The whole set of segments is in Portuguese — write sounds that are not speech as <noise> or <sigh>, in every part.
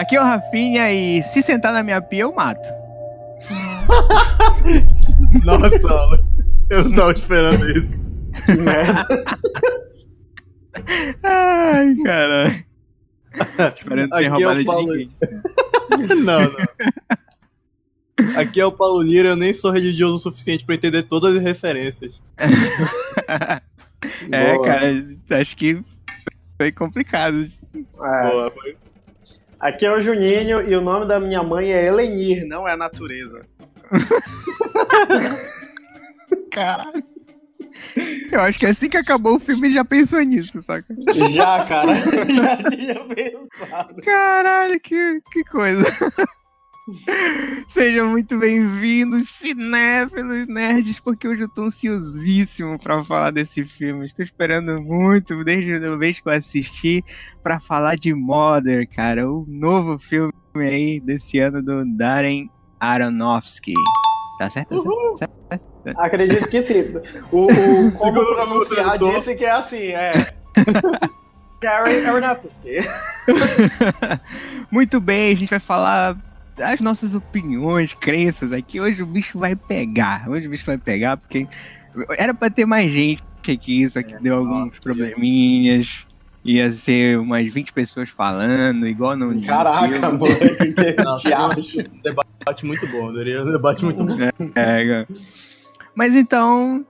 Aqui é o Rafinha e se sentar na minha pia eu mato. <laughs> Nossa, eu não tava esperando isso. Que merda. Ai, caralho. Espero não ter Aqui é o roubado de Paulo. ninguém. <laughs> Não, não. Aqui é o Paulo Lira, eu nem sou religioso o suficiente pra entender todas as referências. <laughs> É, Boa. cara, acho que foi complicado. É. Boa, foi. Aqui é o Juninho e o nome da minha mãe é Elenir, não é a natureza. <laughs> Caralho. Eu acho que assim que acabou o filme já pensou nisso, saca? Já, cara, <laughs> já tinha pensado. Caralho, que, que coisa. <laughs> Sejam muito bem-vindos, cinéfilos, nerds, porque hoje eu tô ansiosíssimo pra falar desse filme. Estou esperando muito, desde a vez que eu assisti, pra falar de Mother, cara. O novo filme aí desse ano do Darren Aronofsky. Tá certo? Tá certo? Acredito que sim. O, o <laughs> como pronunciar disse que é assim, é. <laughs> Karen Aronofsky. Muito bem, a gente vai falar das nossas opiniões, crenças aqui. Hoje o bicho vai pegar. Hoje o bicho vai pegar, porque era pra ter mais gente aqui, só que deu alguns probleminhas. Ia ser umas 20 pessoas falando, igual no. Caraca, filme. mano, <laughs> que acho. Debate muito bom, Daria um debate muito bom. É, cara. Mas então,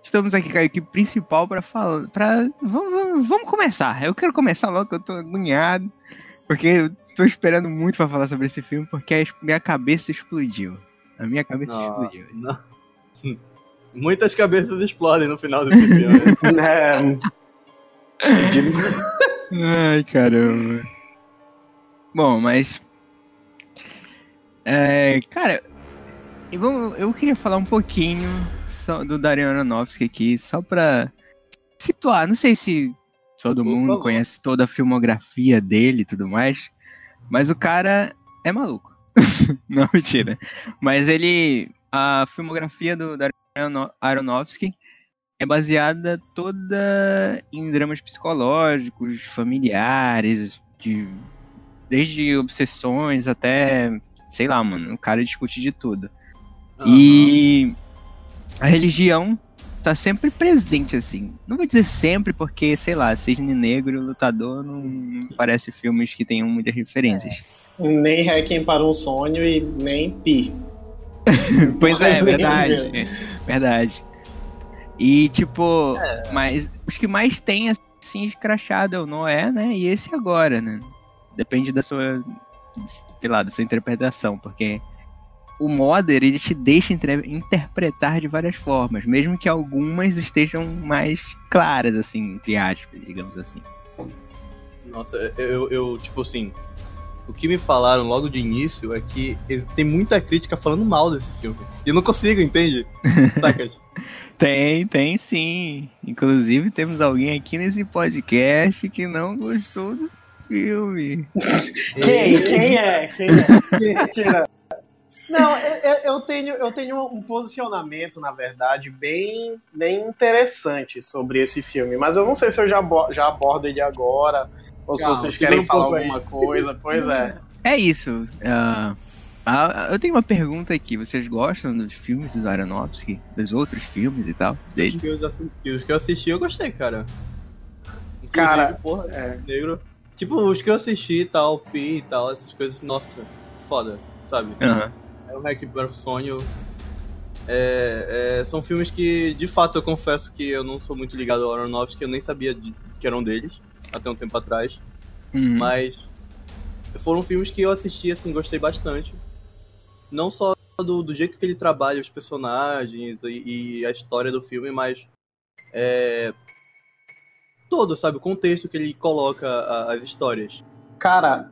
estamos aqui com a equipe principal para falar. Pra... Vamos, vamos, vamos começar. Eu quero começar logo, que eu tô agoniado. Porque tô esperando muito pra falar sobre esse filme, porque a minha cabeça explodiu. A minha cabeça Não, explodiu. não. <laughs> Muitas cabeças explodem no final desse filme. <laughs> É, de- Ai, caramba. Bom, mas. É, cara, e vamos- eu queria falar um pouquinho só do Darren Aronofsky aqui, só pra situar. Não sei se todo Por mundo favor. conhece toda a filmografia dele e tudo mais, mas o cara é maluco. <laughs> Não, mentira. Mas ele. A filmografia do Arono- Aronofsky é baseada toda em dramas psicológicos, familiares, de, desde obsessões até, sei lá, mano, o cara discute de tudo. E a religião tá sempre presente, assim. Não vou dizer sempre, porque, sei lá, Cisne Negro e Lutador não, não parece filmes que tenham muitas referências. nem Requiem para um Sonho e nem Pi. <laughs> Pois é, verdade. é, verdade. E, tipo, mas os que mais tem, assim, escrachado é o Noé, né? E esse agora, né? Depende da sua, sei lá, da sua interpretação, porque o Modder, ele te deixa interpretar de várias formas, mesmo que algumas estejam mais claras, assim, entre aspas, digamos assim. Nossa, eu, eu, tipo assim. O que me falaram logo de início é que tem muita crítica falando mal desse filme. E eu não consigo, entende? <laughs> Tem, tem sim. Inclusive, temos alguém aqui nesse podcast que não gostou do filme. Quem? Quem é? Quem é? <laughs> Mentira. Não, eu, eu- eu tenho, eu tenho um posicionamento, na verdade, bem, bem interessante sobre esse filme. Mas eu não sei se eu já, já abordo ele agora, ou se vocês querem um falar pouco aí. alguma coisa. Pois é. É isso. ah, eu tenho uma pergunta aqui. Vocês gostam dos filmes do Aronofsky? Dos outros filmes e tal? Os Dele? que, eu assisti, os que eu assisti, eu gostei, cara. Inclusive, Cara, porra, é. negro. Tipo, os que eu assisti e tal, Pi e tal, essas coisas, nossa, foda, sabe? Aham. É o Hack para o Sonho. É, é, são filmes que, de fato, eu confesso que eu não sou muito ligado ao Aronofsky, eu nem sabia de- que eram deles, até um tempo atrás. Uhum. Mas foram filmes que eu assisti, assim, gostei bastante. Não só do, do jeito que ele trabalha os personagens e, e a história do filme, mas é, todo, sabe? O contexto que ele coloca a- as histórias. Cara,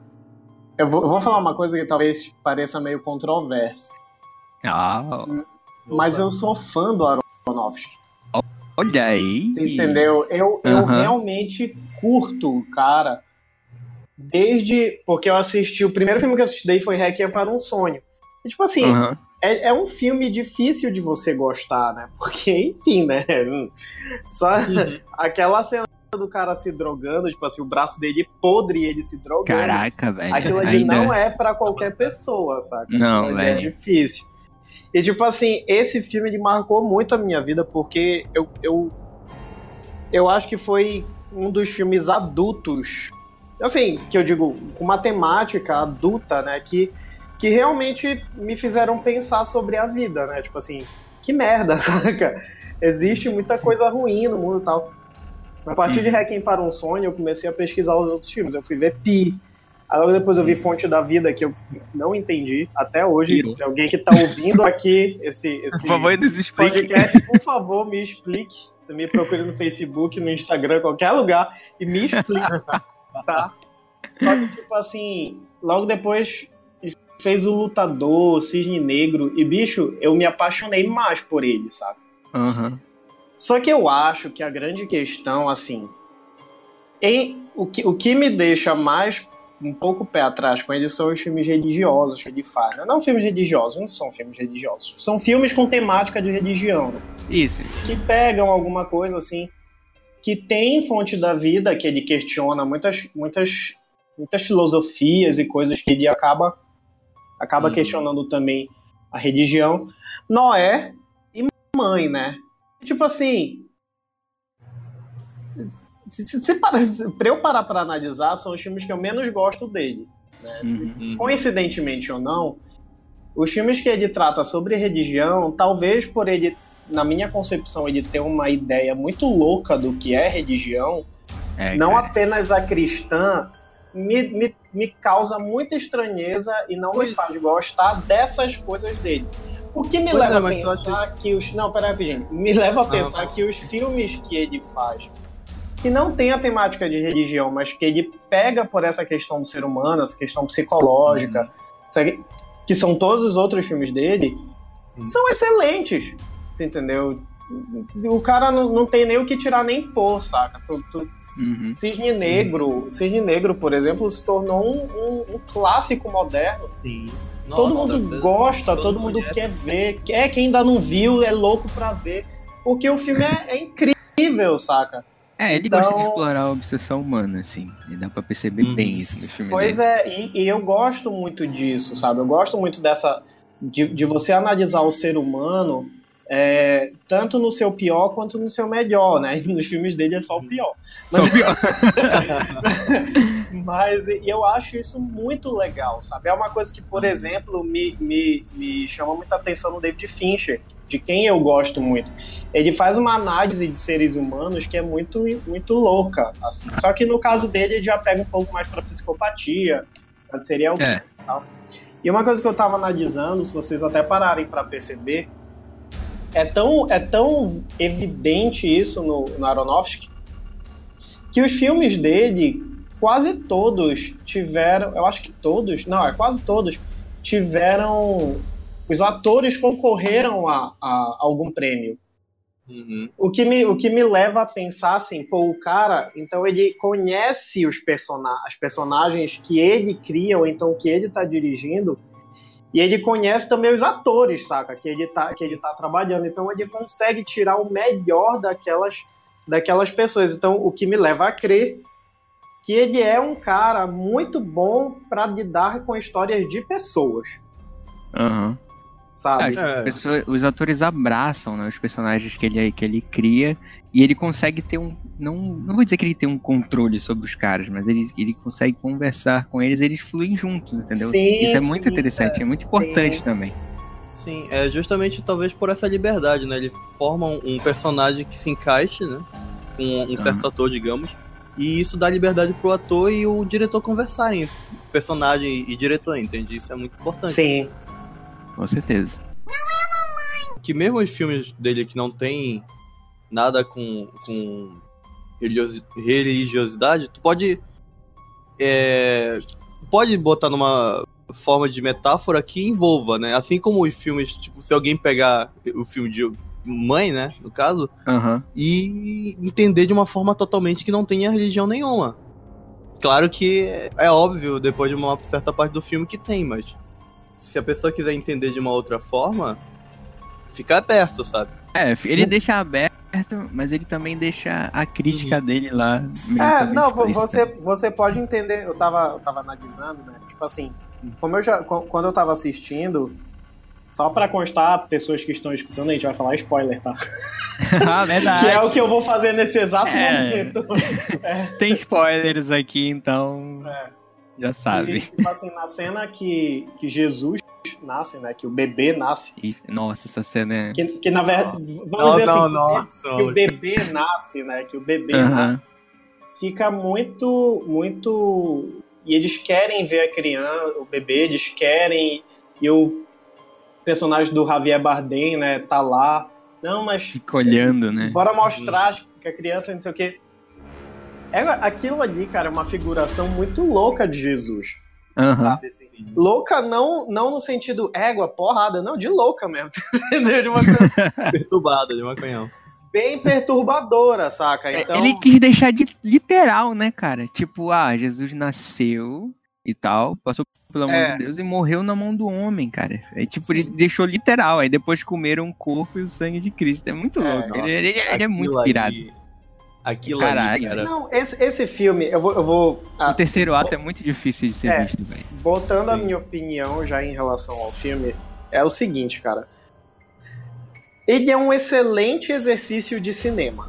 eu vou, eu vou falar uma coisa que talvez pareça meio controversa. Ah, Mas eu sou fã do Aronofsky. olha aí. Entendeu? Eu, eu Aham. realmente curto o cara. Desde. Porque eu assisti. O primeiro filme que eu assisti daí foi Requiem para um Sonho. E, tipo assim, Aham. é, é um filme difícil de você gostar, né? <laughs> Porque, enfim, né? Só aquela cena do cara se drogando, tipo assim, o braço dele podre e ele se drogando. Caraca, velho. Aquilo ali ainda... não é pra qualquer pessoa, saca? Não, É velho. difícil. E tipo assim, esse filme ele marcou muito a minha vida porque eu, eu, eu acho que foi um dos filmes adultos, assim, que eu digo, com uma temática adulta, né, que, que realmente me fizeram pensar sobre a vida, né? Tipo assim, que merda, <laughs> saca? Existe muita coisa ruim no mundo e tal. A partir de Requiem para um Sonho, eu comecei a pesquisar os outros filmes. Eu fui ver Pi. Aí logo depois eu vi Fonte da Vida, que eu não entendi até hoje. Se alguém que tá ouvindo aqui esse, esse Por favor, podcast, por favor, me explique. Me procure no Facebook, no Instagram, qualquer lugar, e me explique, <laughs> tá? Só que, tipo assim, logo depois fez o Lutador, o Cisne Negro, e, bicho, eu me apaixonei mais por ele, sabe? Aham. Só que eu acho que a grande questão, assim, em, o, que, o que me deixa mais um pouco pé atrás com ele são os filmes religiosos que ele faz. né? Não filmes religiosos, não são filmes religiosos. São filmes com temática de religião, né? Isso. que pegam alguma coisa assim, que tem fonte da vida, que ele questiona muitas, muitas, muitas filosofias e coisas que ele acaba, acaba Uhum. questionando também a religião. Noé e mãe, né? Tipo assim. Se, se, para- se- pra eu parar pra analisar, são os filmes que eu menos gosto dele. Uhum. Uhum. Coincidentemente ou não, os filmes que ele trata sobre religião, talvez por ele, na minha concepção, ele ter uma ideia muito louca do que é religião, É, não cara. apenas a cristã, me, me, me causa muita estranheza e não me Pois- faz gostar dessas coisas dele. O que me Pois leva é, a mas tu pensar que os. Não, peraí, rapidinho. Me leva a pensar que os filmes que ele faz, que não tem a temática de religião, mas que ele pega por essa questão do ser humano, essa questão psicológica, sabe? que são todos os outros filmes dele, Uhum. são excelentes. Entendeu? O cara não, não tem nem o que tirar nem pôr, saca? Tu- tu- Uhum. Cisne Negro, Cisne Negro, por exemplo, se tornou um, um- um clássico moderno. Sim. Todo Nossa, mundo todo- gosta, todo todo mundo mundo é- quer ver. Quer, quem ainda não viu é louco pra ver. Porque o filme é, é incrível, saca? É, ele Então- gosta de explorar a obsessão humana, assim. E dá pra perceber Uhum. bem isso no filme Pois dele. é, e, e eu gosto muito disso, sabe? Eu gosto muito dessa. De, de você analisar o ser humano é, tanto no seu pior quanto no seu melhor, né? <laughs> Nos filmes dele é só o pior. Só o pior. <laughs> Mas eu acho isso muito legal, sabe? É uma coisa que, por exemplo, me, me, me chama muita atenção no David Fincher, de quem eu gosto muito. Ele faz uma análise de seres humanos que é muito, muito louca. Assim. Só que no caso dele, ele já pega um pouco mais pra psicopatia, pra serial É. e tal. E uma coisa que eu tava analisando, se vocês até pararem pra perceber, é tão, é tão evidente isso no, no Aronofsky que os filmes dele, quase todos tiveram, eu acho que todos, não, é quase todos, tiveram. Os atores concorreram a, a algum prêmio. Uhum. O que, me, o que me leva a pensar assim, pô, o cara, então ele conhece os persona as personagens que ele cria, ou então que ele tá dirigindo, e ele conhece também os atores, saca? Que ele tá, que ele tá trabalhando. Então ele consegue tirar o melhor daquelas, daquelas pessoas. Então o que me leva a crer que ele é um cara muito bom para lidar com histórias de pessoas, Aham. Sabe? Ah, É. Pessoa- os atores abraçam né, os personagens que ele, que ele cria e ele consegue ter um. Não, não vou dizer que ele tem um controle sobre os caras, mas ele, ele consegue conversar com eles eles fluem juntos, entendeu? Sim, Isso é sim, muito interessante, é, muito importante Sim. também. Sim, é justamente talvez por essa liberdade, né? Ele forma um, um personagem que se encaixe, né? Com um certo ator, digamos. E isso dá liberdade pro ator e o diretor conversarem. Personagem e diretor, entende? Isso é muito importante. Sim. Com certeza. Que mesmo os filmes dele que não tem nada com, com religiosi- religiosidade, tu pode. É, pode botar numa forma de metáfora que envolva, né? Assim como os filmes, tipo, se alguém pegar o filme de mãe, né, no caso, Aham. e entender de uma forma totalmente que não tenha religião nenhuma. Claro que é óbvio, depois de uma certa parte do filme, que tem, mas se a pessoa quiser entender de uma outra forma, fica perto, sabe? É, ele deixa aberto mas ele também deixa a crítica uhum. dele lá. É, não, você, você pode entender. Eu tava, eu tava analisando, né? Tipo assim, como eu já, quando eu tava assistindo, só pra constar, pessoas que estão escutando, a gente vai falar spoiler, tá? <laughs> ah, verdade. que é o que eu vou fazer nesse exato é. momento. É. <laughs> Tem spoilers aqui, então. É. Já sabe. E, tipo assim, na cena que, que Jesus nasce, né? Que o bebê nasce. Isso, nossa, essa cena é. Que, que na verdade. Vamos não, dizer não, assim, não, que, o bebê nasce, né? Que o bebê nasce. Fica muito, muito. E eles querem ver a criança, o bebê, eles querem. E o personagem do Javier Bardem, né, tá lá. Não, mas. Fica olhando, né? Bora mostrar que a criança não sei o quê. É, aquilo ali, cara, é uma figuração muito louca de Jesus. Uhum. Louca não, não no sentido égua, porrada, não, de louca mesmo. <laughs> de uma. Perturbada, de maconhão. Bem perturbadora, saca? É, então... Ele quis deixar de literal, né, cara? Tipo, ah, Jesus nasceu e tal, passou pelo amor é. de Deus e morreu na mão do homem, cara. É tipo, Sim. ele deixou literal, aí depois comeram o corpo e o sangue de Cristo. É muito é, louco. Ele, ele, ele é muito pirado. Aquilo Caralho. ali, Não, esse, esse filme, eu vou. Eu vou ah, o terceiro ato é muito difícil de ser é, visto, velho. Botando Sim. a minha opinião já em relação ao filme, é o seguinte, cara. Ele é um excelente exercício de cinema.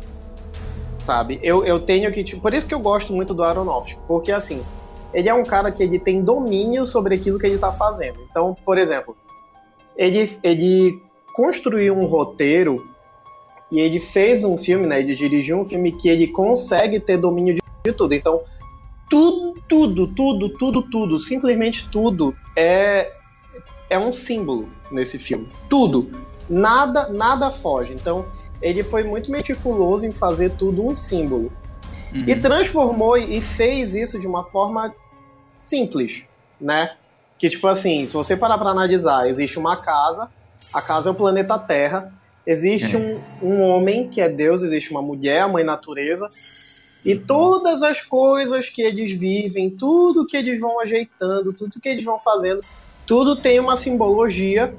Sabe? Eu, eu tenho que. Tipo, por isso que eu gosto muito do Aronofsky. Porque, assim, ele é um cara que ele tem domínio sobre aquilo que ele tá fazendo. Então, por exemplo, ele, ele construiu um roteiro e ele fez um filme, né? Ele dirigiu um filme que ele consegue ter domínio de, tudo. Então, tudo, tudo, tudo, tudo, tudo, simplesmente tudo é é um símbolo nesse filme. Tudo, nada, nada foge. Então, ele foi muito meticuloso em fazer tudo um símbolo. Uhum. E transformou e fez isso de uma forma simples, né? Que tipo assim, se você parar para analisar, existe uma casa, a casa é o planeta Terra, Existe é. um, um homem que é Deus, existe uma mulher, a mãe natureza, e todas as coisas que eles vivem, tudo que eles vão ajeitando, tudo que eles vão fazendo, tudo tem uma simbologia.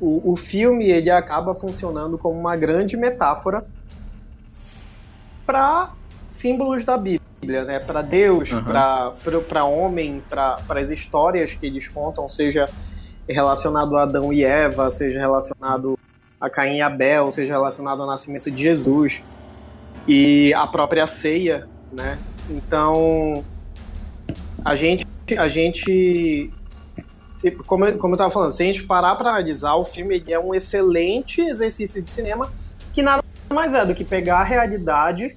O, o filme ele acaba funcionando como uma grande metáfora para símbolos da Bíblia, né? Para Deus, uhum. para homem, para as histórias que eles contam, seja relacionado a Adão e Eva, seja relacionado a Caim e Abel, seja relacionado ao nascimento de Jesus e a própria ceia, né? Então, a gente, a gente como, eu, como eu tava falando, se a gente parar para analisar, o filme é um excelente exercício de cinema que nada mais é do que pegar a realidade,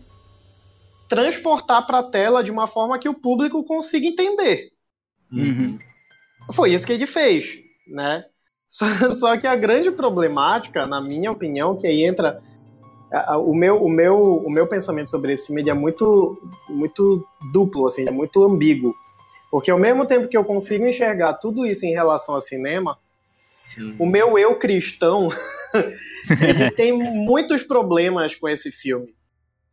transportar para a tela de uma forma que o público consiga entender. Uhum. Foi isso que ele fez, né? Só, <laughs> só que a grande problemática, na minha opinião, que aí entra o meu, o meu, o meu pensamento sobre esse filme é muito, muito duplo, assim, é muito ambíguo. Porque ao mesmo tempo que eu consigo enxergar tudo isso em relação ao cinema, hum. o meu eu cristão <laughs> ele tem muitos problemas com esse filme.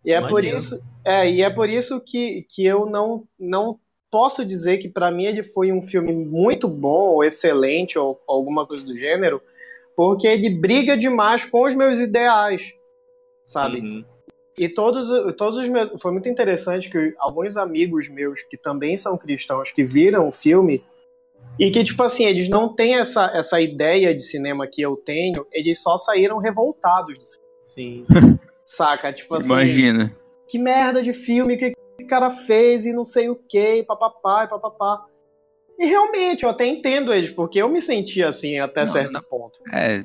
E é por isso, é, e é por isso que, que eu não, não posso dizer que para mim ele foi um filme muito bom, ou excelente, ou alguma coisa do gênero, porque ele briga demais com os meus ideais, sabe? Uhum. E todos, todos os meus. Foi muito interessante que alguns amigos meus que também são cristãos que viram o filme e que, tipo assim, eles não têm essa, essa ideia de cinema que eu tenho, eles só saíram revoltados. Sim. Saca? Tipo assim. Imagina. Que merda de filme, que o cara fez e não sei o que, e papapá, e papapá. E realmente, eu até entendo eles, porque eu me sentia assim até não, certo não, ponto. É,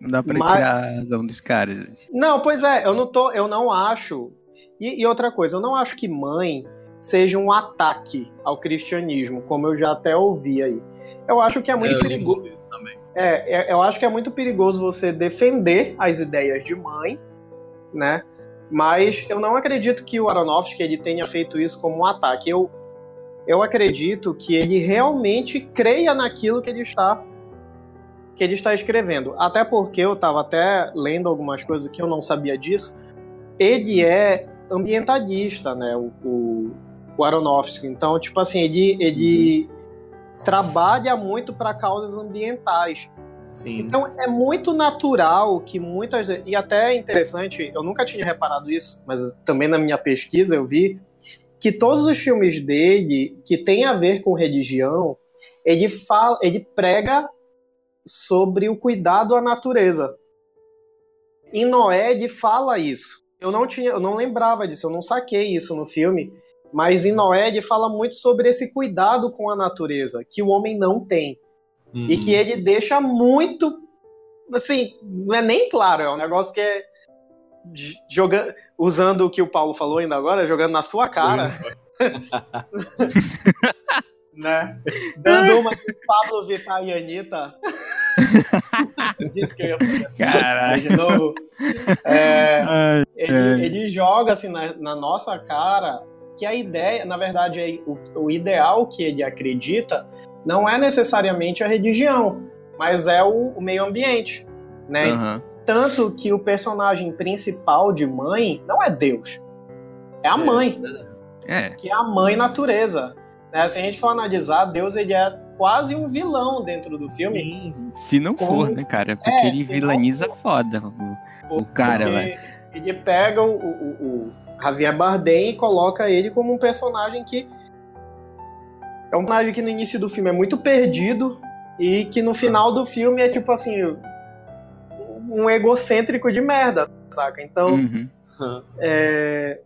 não dá pra Mas... tirar a razão dos caras. Não, pois é, eu não tô, eu não acho. E, e, outra coisa, eu não acho que mãe seja um ataque ao cristianismo, como eu já até ouvi aí. Eu acho que é muito é, perigoso. É, é, eu acho que é muito perigoso você defender as ideias de mãe, né? Mas eu não acredito que o Aronofsky ele tenha feito isso como um ataque. Eu, eu acredito que ele realmente creia naquilo que ele está que ele está escrevendo. Até porque eu estava até lendo algumas coisas que eu não sabia disso. Ele é ambientalista, né? O, o, o Aronofsky. Então, tipo assim, ele, ele uhum. trabalha muito para causas ambientais. Sim. Então é muito natural que muitas. E até é interessante, eu nunca tinha reparado isso, mas também na minha pesquisa eu vi que todos os filmes dele que tem a ver com religião, ele fala, ele prega sobre o cuidado à natureza. Em Noé ele fala isso. Eu não tinha, eu não lembrava disso, eu não saquei isso no filme, mas em Noé ele fala muito sobre esse cuidado com a natureza que o homem não tem. Uhum. E que ele deixa muito. Assim, não é nem claro, é um negócio que é. Jogando, usando o que o Paulo falou ainda agora, jogando na sua cara. <laughs> né? Dando uma de Pablo Vittar e Anitta. <laughs> Disse que eu ia fazer Caralho. de novo. É, Ai, ele, ele, joga assim na, na, nossa cara que a ideia, na verdade, é o, o ideal que ele acredita não é necessariamente a religião, mas é o, o meio ambiente, né? Uhum. Tanto que o personagem principal de mãe não é Deus, é a é, mãe, é. que é a mãe natureza. Né? Se a gente for analisar, Deus ele é quase um vilão dentro do filme. Sim. Se não for, né, cara? Porque é, ele vilaniza foda o, o cara lá. Ele pega o, o, o Javier Bardem e coloca ele como um personagem que é um personagem que no início do filme é muito perdido e que no final do filme é tipo assim um egocêntrico de merda, saca? Então, uhum. é,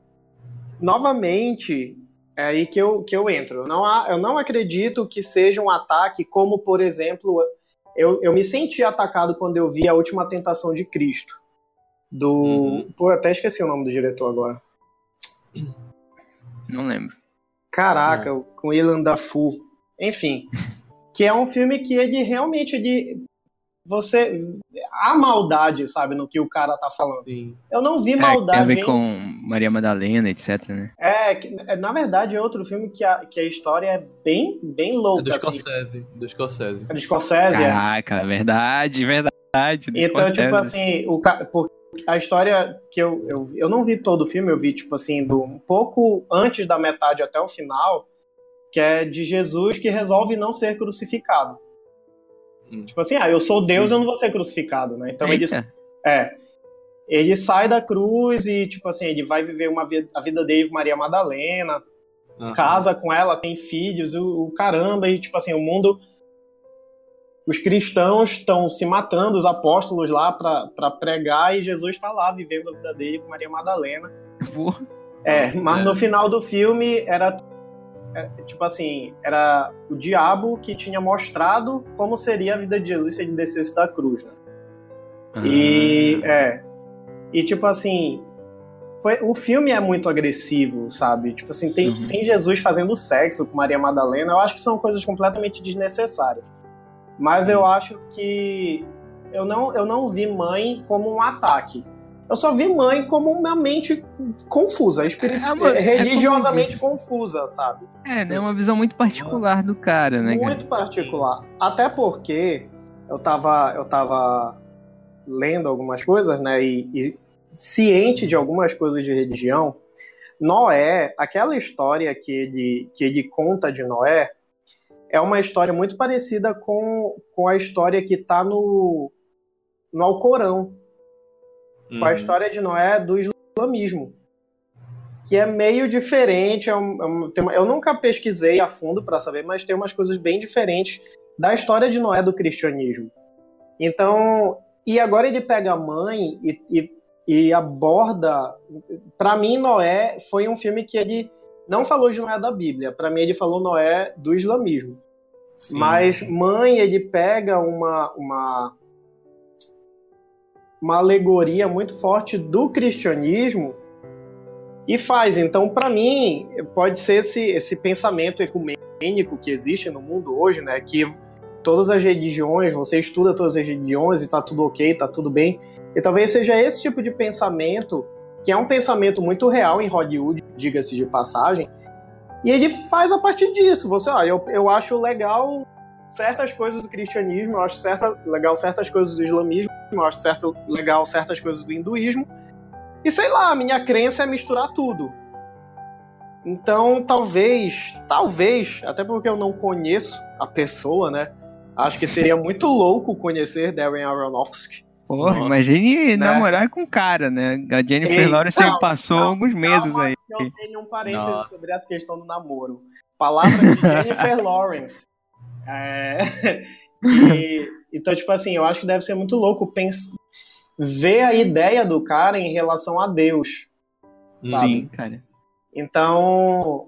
novamente é aí que eu, que eu entro. Eu não, eu não acredito que seja um ataque como, por exemplo, eu, eu me senti atacado quando eu vi a última tentação de Cristo. Do. Uhum. Pô, até esqueci o nome do diretor agora. Não lembro. Caraca, é. com Ilan Dafoe. Enfim, <laughs> que é um filme que ele realmente ele você há maldade, sabe, no que o cara tá falando. Sim. Eu não vi maldade. É, tem a ver com Maria Madalena, etc, né? É, é, na verdade é outro filme que a, que a história é bem, bem louca. É do assim. Scorsese. Do Scorsese. É do Scorsese. É. Caraca, é. verdade, verdade. Então, Scorsese. tipo assim, o, por, a história que eu, eu, eu não vi todo o filme, eu vi, tipo assim, do, um pouco antes da metade até o final, que é de Jesus que resolve não ser crucificado. Hum. Tipo assim, ah, eu sou Deus, hum. eu não vou ser crucificado, né? Então Eita. ele. É. Ele sai da cruz e, tipo assim, ele vai viver uma, a vida dele com Maria Madalena, uhum. casa com ela, tem filhos, o, o caramba, e, tipo assim, o mundo os cristãos estão se matando, os apóstolos lá para pregar e Jesus está lá vivendo a vida dele com Maria Madalena. É, mas no final do filme era é, tipo assim, era o diabo que tinha mostrado como seria a vida de Jesus se ele descesse da cruz, né? Ah. E é. E tipo assim, foi, o filme é muito agressivo, sabe? Tipo assim, tem, uhum. tem Jesus fazendo sexo com Maria Madalena, eu acho que são coisas completamente desnecessárias. Mas eu acho que eu não, eu não vi mãe como um ataque. Eu só vi mãe como uma mente confusa, espirit... é uma, é religiosamente é confusa, sabe? É, né? Uma visão muito particular do cara, né? Muito cara? particular. Até porque eu tava, eu tava lendo algumas coisas, né? E, e ciente de algumas coisas de religião. Noé, aquela história que ele, que ele conta de Noé, é uma história muito parecida com, com a história que está no, no Alcorão, uhum. com a uhum. história de Noé do islamismo, que é meio diferente. É um, é um, uma, eu nunca pesquisei a fundo para saber, mas tem umas coisas bem diferentes da história de Noé do cristianismo. Então, e agora ele pega a mãe e, e, e aborda. Para mim, Noé foi um filme que ele não falou de Noé da Bíblia. Para mim, ele falou Noé do islamismo. Sim. Mas mãe, ele pega uma, uma, uma alegoria muito forte do cristianismo e faz. Então, para mim, pode ser esse, esse pensamento ecumênico que existe no mundo hoje, né? Que todas as religiões, você estuda todas as religiões e tá tudo ok, tá tudo bem. E talvez seja esse tipo de pensamento que é um pensamento muito real em Hollywood, diga-se de passagem, e ele faz a partir disso. Você, ah, eu, eu acho legal certas coisas do cristianismo, eu acho certa, legal certas coisas do islamismo, eu acho certo, legal certas coisas do hinduísmo, e sei lá, a minha crença é misturar tudo. Então, talvez, talvez, até porque eu não conheço a pessoa, né? Acho que seria muito louco conhecer Darren Aronofsky. Porra, imagine Né? namorar com o cara, né? A Jennifer Ei, Lawrence não, passou não, alguns meses Calma, aí. Eu tenho um parênteses Nossa. sobre essa questão do namoro. Palavra de <laughs> Jennifer Lawrence. É, <laughs> e- então, tipo assim, eu acho que deve ser muito louco pens... ver a ideia do cara em relação a Deus. sabe? Sim, cara. Então,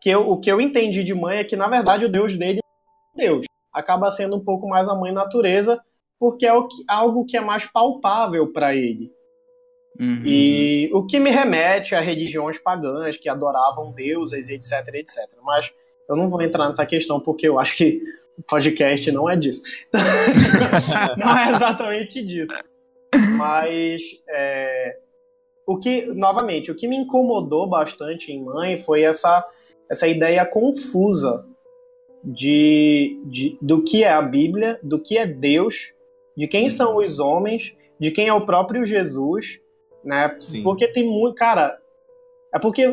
que eu- o que eu entendi de mãe é que, na verdade, o Deus dele é Deus. Acaba sendo um pouco mais a mãe natureza, porque é o que- algo que é mais palpável para ele. Uhum. E o que me remete a religiões pagãs que adoravam deuses, etc, etc. Mas eu não vou entrar nessa questão porque eu acho que o podcast não é disso. <laughs> não é exatamente disso. Mas é, o que, novamente, o que me incomodou bastante em Mãe foi essa, essa ideia confusa de, de, do que é a Bíblia, do que é Deus, de quem são os homens, de quem é o próprio Jesus, né? Sim. Porque tem muito. Cara, é porque eu-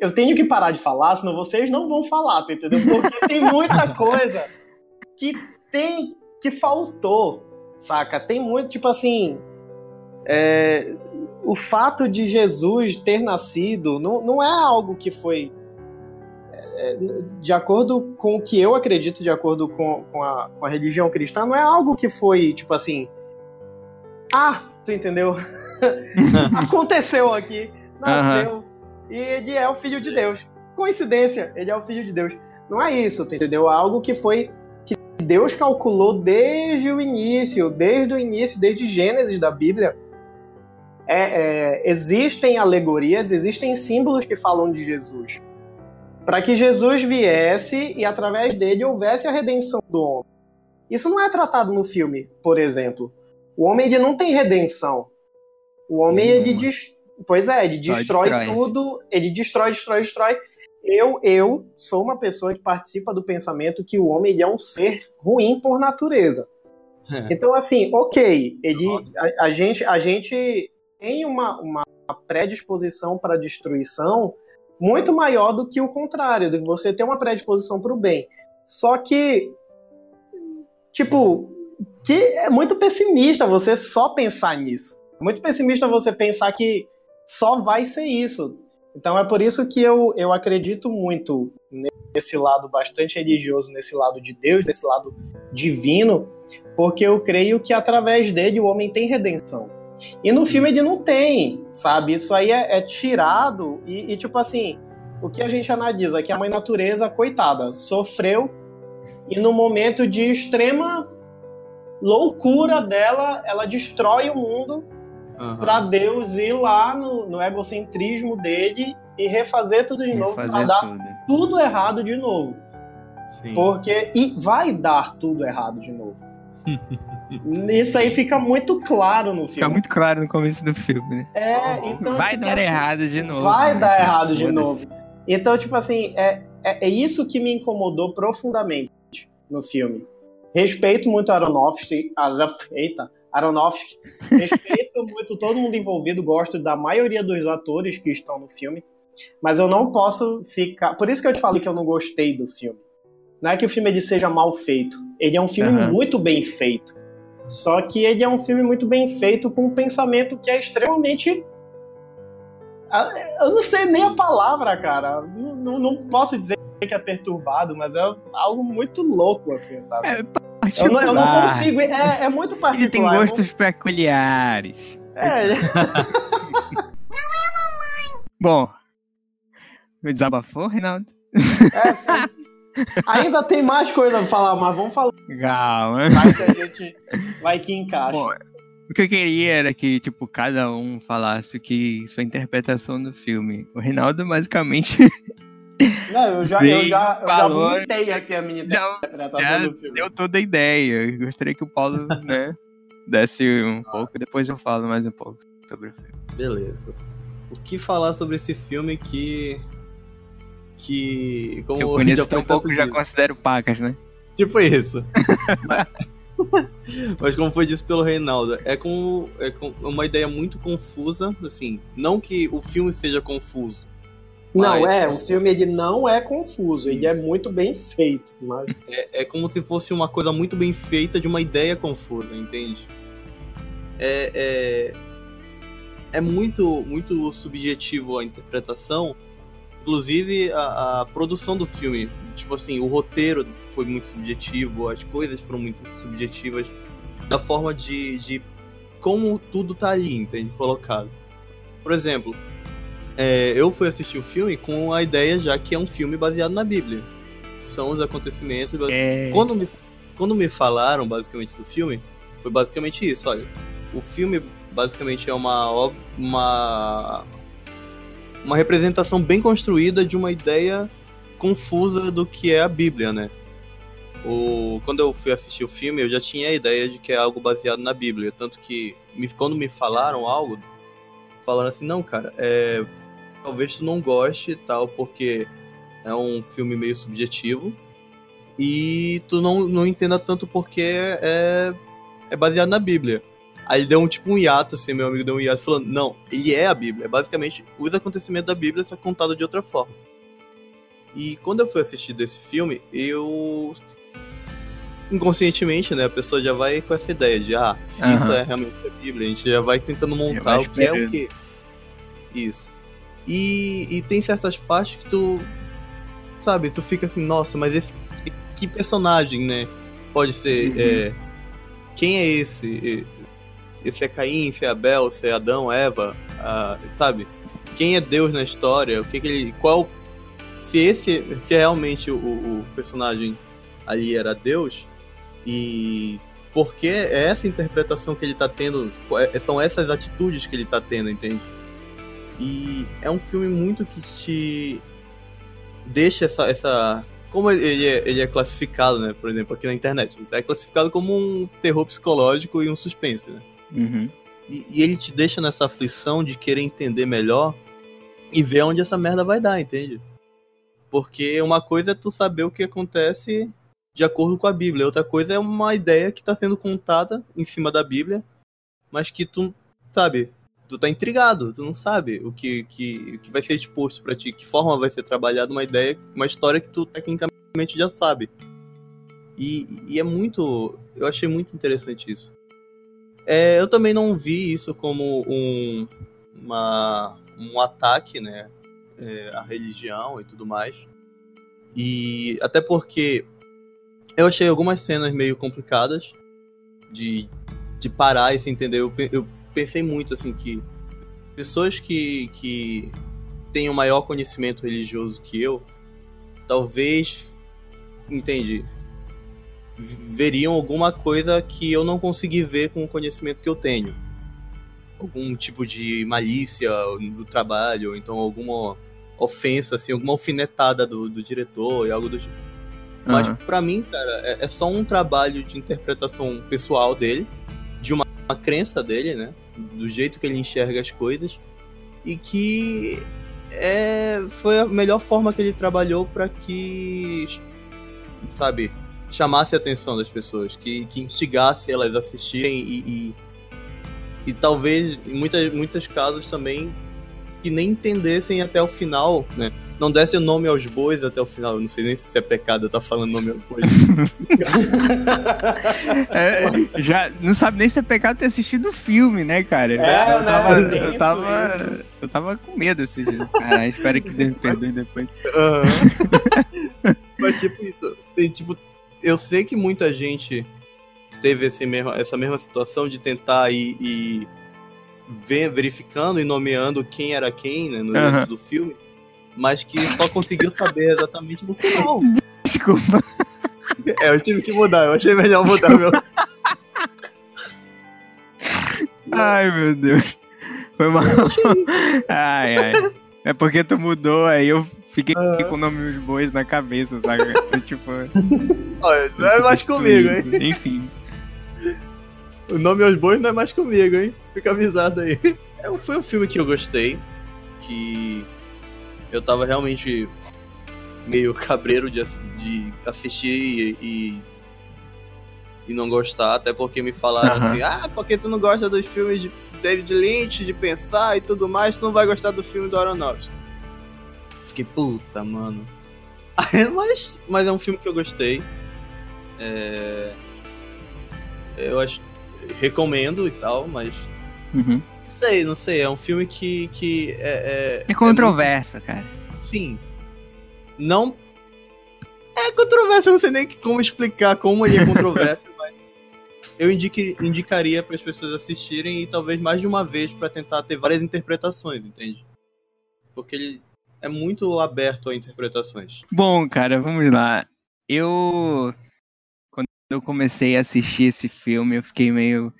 eu tenho que parar de falar, senão vocês não vão falar, tá entendeu? Porque tem muita <laughs> coisa que tem. que faltou, saca? Tem muito, tipo assim. é, o fato de Jesus ter nascido não, não é algo que foi. É, de acordo com o que eu acredito, de acordo com, com, a, com a religião cristã, não é algo que foi, tipo assim. Ah, tu entendeu? <laughs> Aconteceu aqui, nasceu, e ele é o filho de Deus. Coincidência, ele é o filho de Deus. Não é isso, tu entendeu? É algo que foi que Deus calculou desde o início, desde o início, desde Gênesis da Bíblia. É, é, existem alegorias, existem símbolos que falam de Jesus. Para que Jesus viesse e através dele houvesse a redenção do homem. Isso não é tratado no filme, por exemplo. O homem ele não tem redenção. O homem ele des... pois é, ele Só destrói, destrói. tudo, ele destrói, destrói, destrói. Eu, eu sou uma pessoa que participa do pensamento que o homem ele é um ser ruim por natureza. <laughs> Então assim, ok, ele, a, a gente, a gente tem uma, uma predisposição para destruição muito maior do que o contrário, do que você ter uma predisposição para o bem. Só que, tipo, que é muito pessimista você só pensar nisso. É muito pessimista você pensar que só vai ser isso. Então é por isso que eu, eu acredito muito nesse lado bastante religioso, nesse lado de Deus, nesse lado divino, porque eu creio que através dele o homem tem redenção. E no filme ele não tem, sabe? Isso aí é, é tirado e, e, tipo assim, o que a gente analisa é que a mãe natureza, coitada, sofreu e no momento de extrema loucura dela, ela destrói o mundo Aham. para Deus ir lá no, no egocentrismo dele e refazer tudo de novo, pra dar tudo. tudo errado de novo. Sim. Porque. E vai dar tudo errado de novo. <laughs> Isso aí fica muito claro no Fica filme. muito claro no começo do filme, né? É, então, Vai tipo dar assim, errado de novo. Vai né, dar errado de novo. Então, tipo assim, é, é, é isso que me incomodou profundamente no filme. Respeito muito Aronofsky. <laughs> Eita, Aronofsky. Respeito <laughs> muito todo mundo envolvido, gosto da maioria dos atores que estão no filme. Mas eu não posso ficar. Por isso que eu te falei que eu não gostei do filme. Não é que o filme ele seja mal feito. Ele é um filme Aham. muito bem feito. Só que ele é um filme muito bem feito com um pensamento que é extremamente. Ah, Eu não sei nem a palavra, cara. Não, não- não posso dizer que é perturbado, mas é algo muito louco, assim, sabe? É eu, não, eu não consigo. É, é muito particular. Ele tem eu não- gostos peculiares. É, <laughs> Bom, desabafou, Reinaldo? é, sim. <laughs> Ainda tem mais coisa pra falar, mas vamos falar. Calma. Vai que a gente vai que encaixa. Bom, o que eu queria era que, tipo, cada um falasse o que sua interpretação do filme. O Reinaldo, basicamente, <laughs> Não, eu já, eu já, eu já vomitei aqui a minha já, interpretação já do filme. deu toda a ideia. Eu gostaria que o Paulo, né, desse um pouco, depois eu falo mais um pouco sobre o filme. Beleza. O que falar sobre esse filme que. Que. Como Eu já conheço tão pouco, já considero pacas, né? Tipo isso. <laughs> Mas como foi dito pelo Reinaldo, é com, é com uma ideia muito confusa, assim, não que o filme seja confuso, Não, Mas- é, o filme ele não é confuso, ele é Isso. muito bem feito. Mas... É, é como se fosse uma coisa muito bem feita de uma ideia confusa, entende? É, é, é muito, muito subjetivo a interpretação. Inclusive, a, a produção do filme. Tipo assim, o roteiro foi muito subjetivo, as coisas foram muito subjetivas. Da forma de, de como tudo tá ali, entende? Colocado. Por exemplo, é, eu fui assistir o filme com a ideia já que é um filme baseado na Bíblia. São os acontecimentos É, quando me, quando me falaram basicamente do filme, foi basicamente isso, olha. O filme basicamente é uma uma uma representação bem construída de uma ideia confusa do que é a Bíblia, né? O, quando eu fui assistir o filme, eu já tinha a ideia de que é algo baseado na Bíblia, tanto que me- quando me falaram algo, falaram assim, não, cara, é, talvez tu não goste e tal, porque é um filme meio subjetivo, e tu não, não entenda tanto porque é, é baseado na Bíblia. Aí ele deu um tipo um hiato, assim, meu amigo deu um hiato falando, não, ele é a Bíblia, é basicamente os acontecimentos da Bíblia, só contado de outra forma. E quando eu fui assistir desse filme, eu inconscientemente, né, a pessoa já vai com essa ideia de, ah, se isso Aham. é realmente a Bíblia, a gente já vai tentando montar o que é o que. Isso. E, e tem certas partes que tu, sabe, tu fica assim, nossa, mas esse que personagem, né? Pode ser. Uhum. é, quem é esse? E- Esse é Caim, se é Abel, se é Adão, Eva, sabe? Quem é Deus na história? O que, que ele. Qual. Se esse. Se realmente o, o personagem ali era Deus, e. Porque é essa interpretação que ele tá tendo, é- são essas atitudes que ele tá tendo, entende? E é um filme muito que te deixa essa. essa como ele é, ele é classificado, né? Por exemplo, aqui na internet. Ele é classificado como um terror psicológico e um suspense, né? Uhum. E, e ele te deixa nessa aflição de querer entender melhor e ver onde essa merda vai dar, entende? Porque uma coisa é tu saber o que acontece de acordo com a Bíblia, outra coisa é uma ideia que tá sendo contada em cima da Bíblia, mas que tu, sabe, tu tá intrigado, tu não sabe o que, que, o que vai ser exposto pra ti, que forma vai ser trabalhada uma ideia, uma história que tu tecnicamente já sabe. E, e é muito. Eu achei muito interessante isso. É, eu também não vi isso como um, uma, um ataque, né, é, à religião e tudo mais. E até porque eu achei algumas cenas meio complicadas de, de parar e se entender. Eu, eu pensei muito assim que pessoas que, que têm um maior conhecimento religioso que eu, talvez, entende, veriam alguma coisa que eu não consegui ver com o conhecimento que eu tenho. Algum tipo de malícia no trabalho, ou então alguma ofensa, assim, alguma alfinetada do, do diretor e algo do tipo. Mas Aham. pra mim, cara, é, é só um trabalho de interpretação pessoal dele, de uma, uma crença dele, né? Do jeito que ele enxerga as coisas. E que é, foi a melhor forma que ele trabalhou pra que, sabe, chamasse a atenção das pessoas, que, que instigasse elas a assistirem e, e, e talvez, em muitas, muitos casos também, que nem entendessem até o final, né? Não desse o nome aos bois até o final. Eu não sei nem se é pecado eu estar falando nome aos bois. <laughs> É, já não sabe nem se é pecado ter assistido o filme, né, cara? É, eu, né, tava, eu, isso, tava, eu tava com medo assim. Caralho, espero que Deus me perdoe depois. Aham. <laughs> Mas tipo isso, tem, tipo, eu sei que muita gente teve esse mesmo, essa mesma situação de tentar ir, ir ver- verificando e nomeando quem era quem, né, no dentro do filme, mas que só conseguiu saber exatamente no final. <laughs> Desculpa. É, eu tive que mudar, eu achei melhor mudar meu. Ai, meu Deus. Foi mal. Ai, ai. É porque tu mudou, aí eu fiquei Aham. com o nome dos bois na cabeça, sabe? <laughs> Tipo, Olha, não é mais comigo, hein? Enfim. O nome aos bois não é mais comigo, hein? Fica avisado aí. É, foi um filme que eu gostei, que eu tava realmente meio cabreiro de, de assistir e, e, e não gostar, até porque me falaram assim, ah, porque tu não gosta dos filmes de David Lynch, de pensar e tudo mais, tu não vai gostar do filme do Aronofsky. Fiquei, puta, mano. <laughs> mas, mas é um filme que eu gostei. É... Eu acho. Recomendo e tal, mas. Uhum. Não sei, não sei. É um filme que. que é, é, é controverso, é muito... cara. Sim. Não. É controverso, eu não sei nem como explicar como ele é controverso, <laughs> mas. Eu indique, indicaria para as pessoas assistirem e talvez mais de uma vez para tentar ter várias interpretações, entende? Porque ele é muito aberto a interpretações. Bom, cara, vamos lá. Eu quando eu comecei a assistir esse filme, eu fiquei meio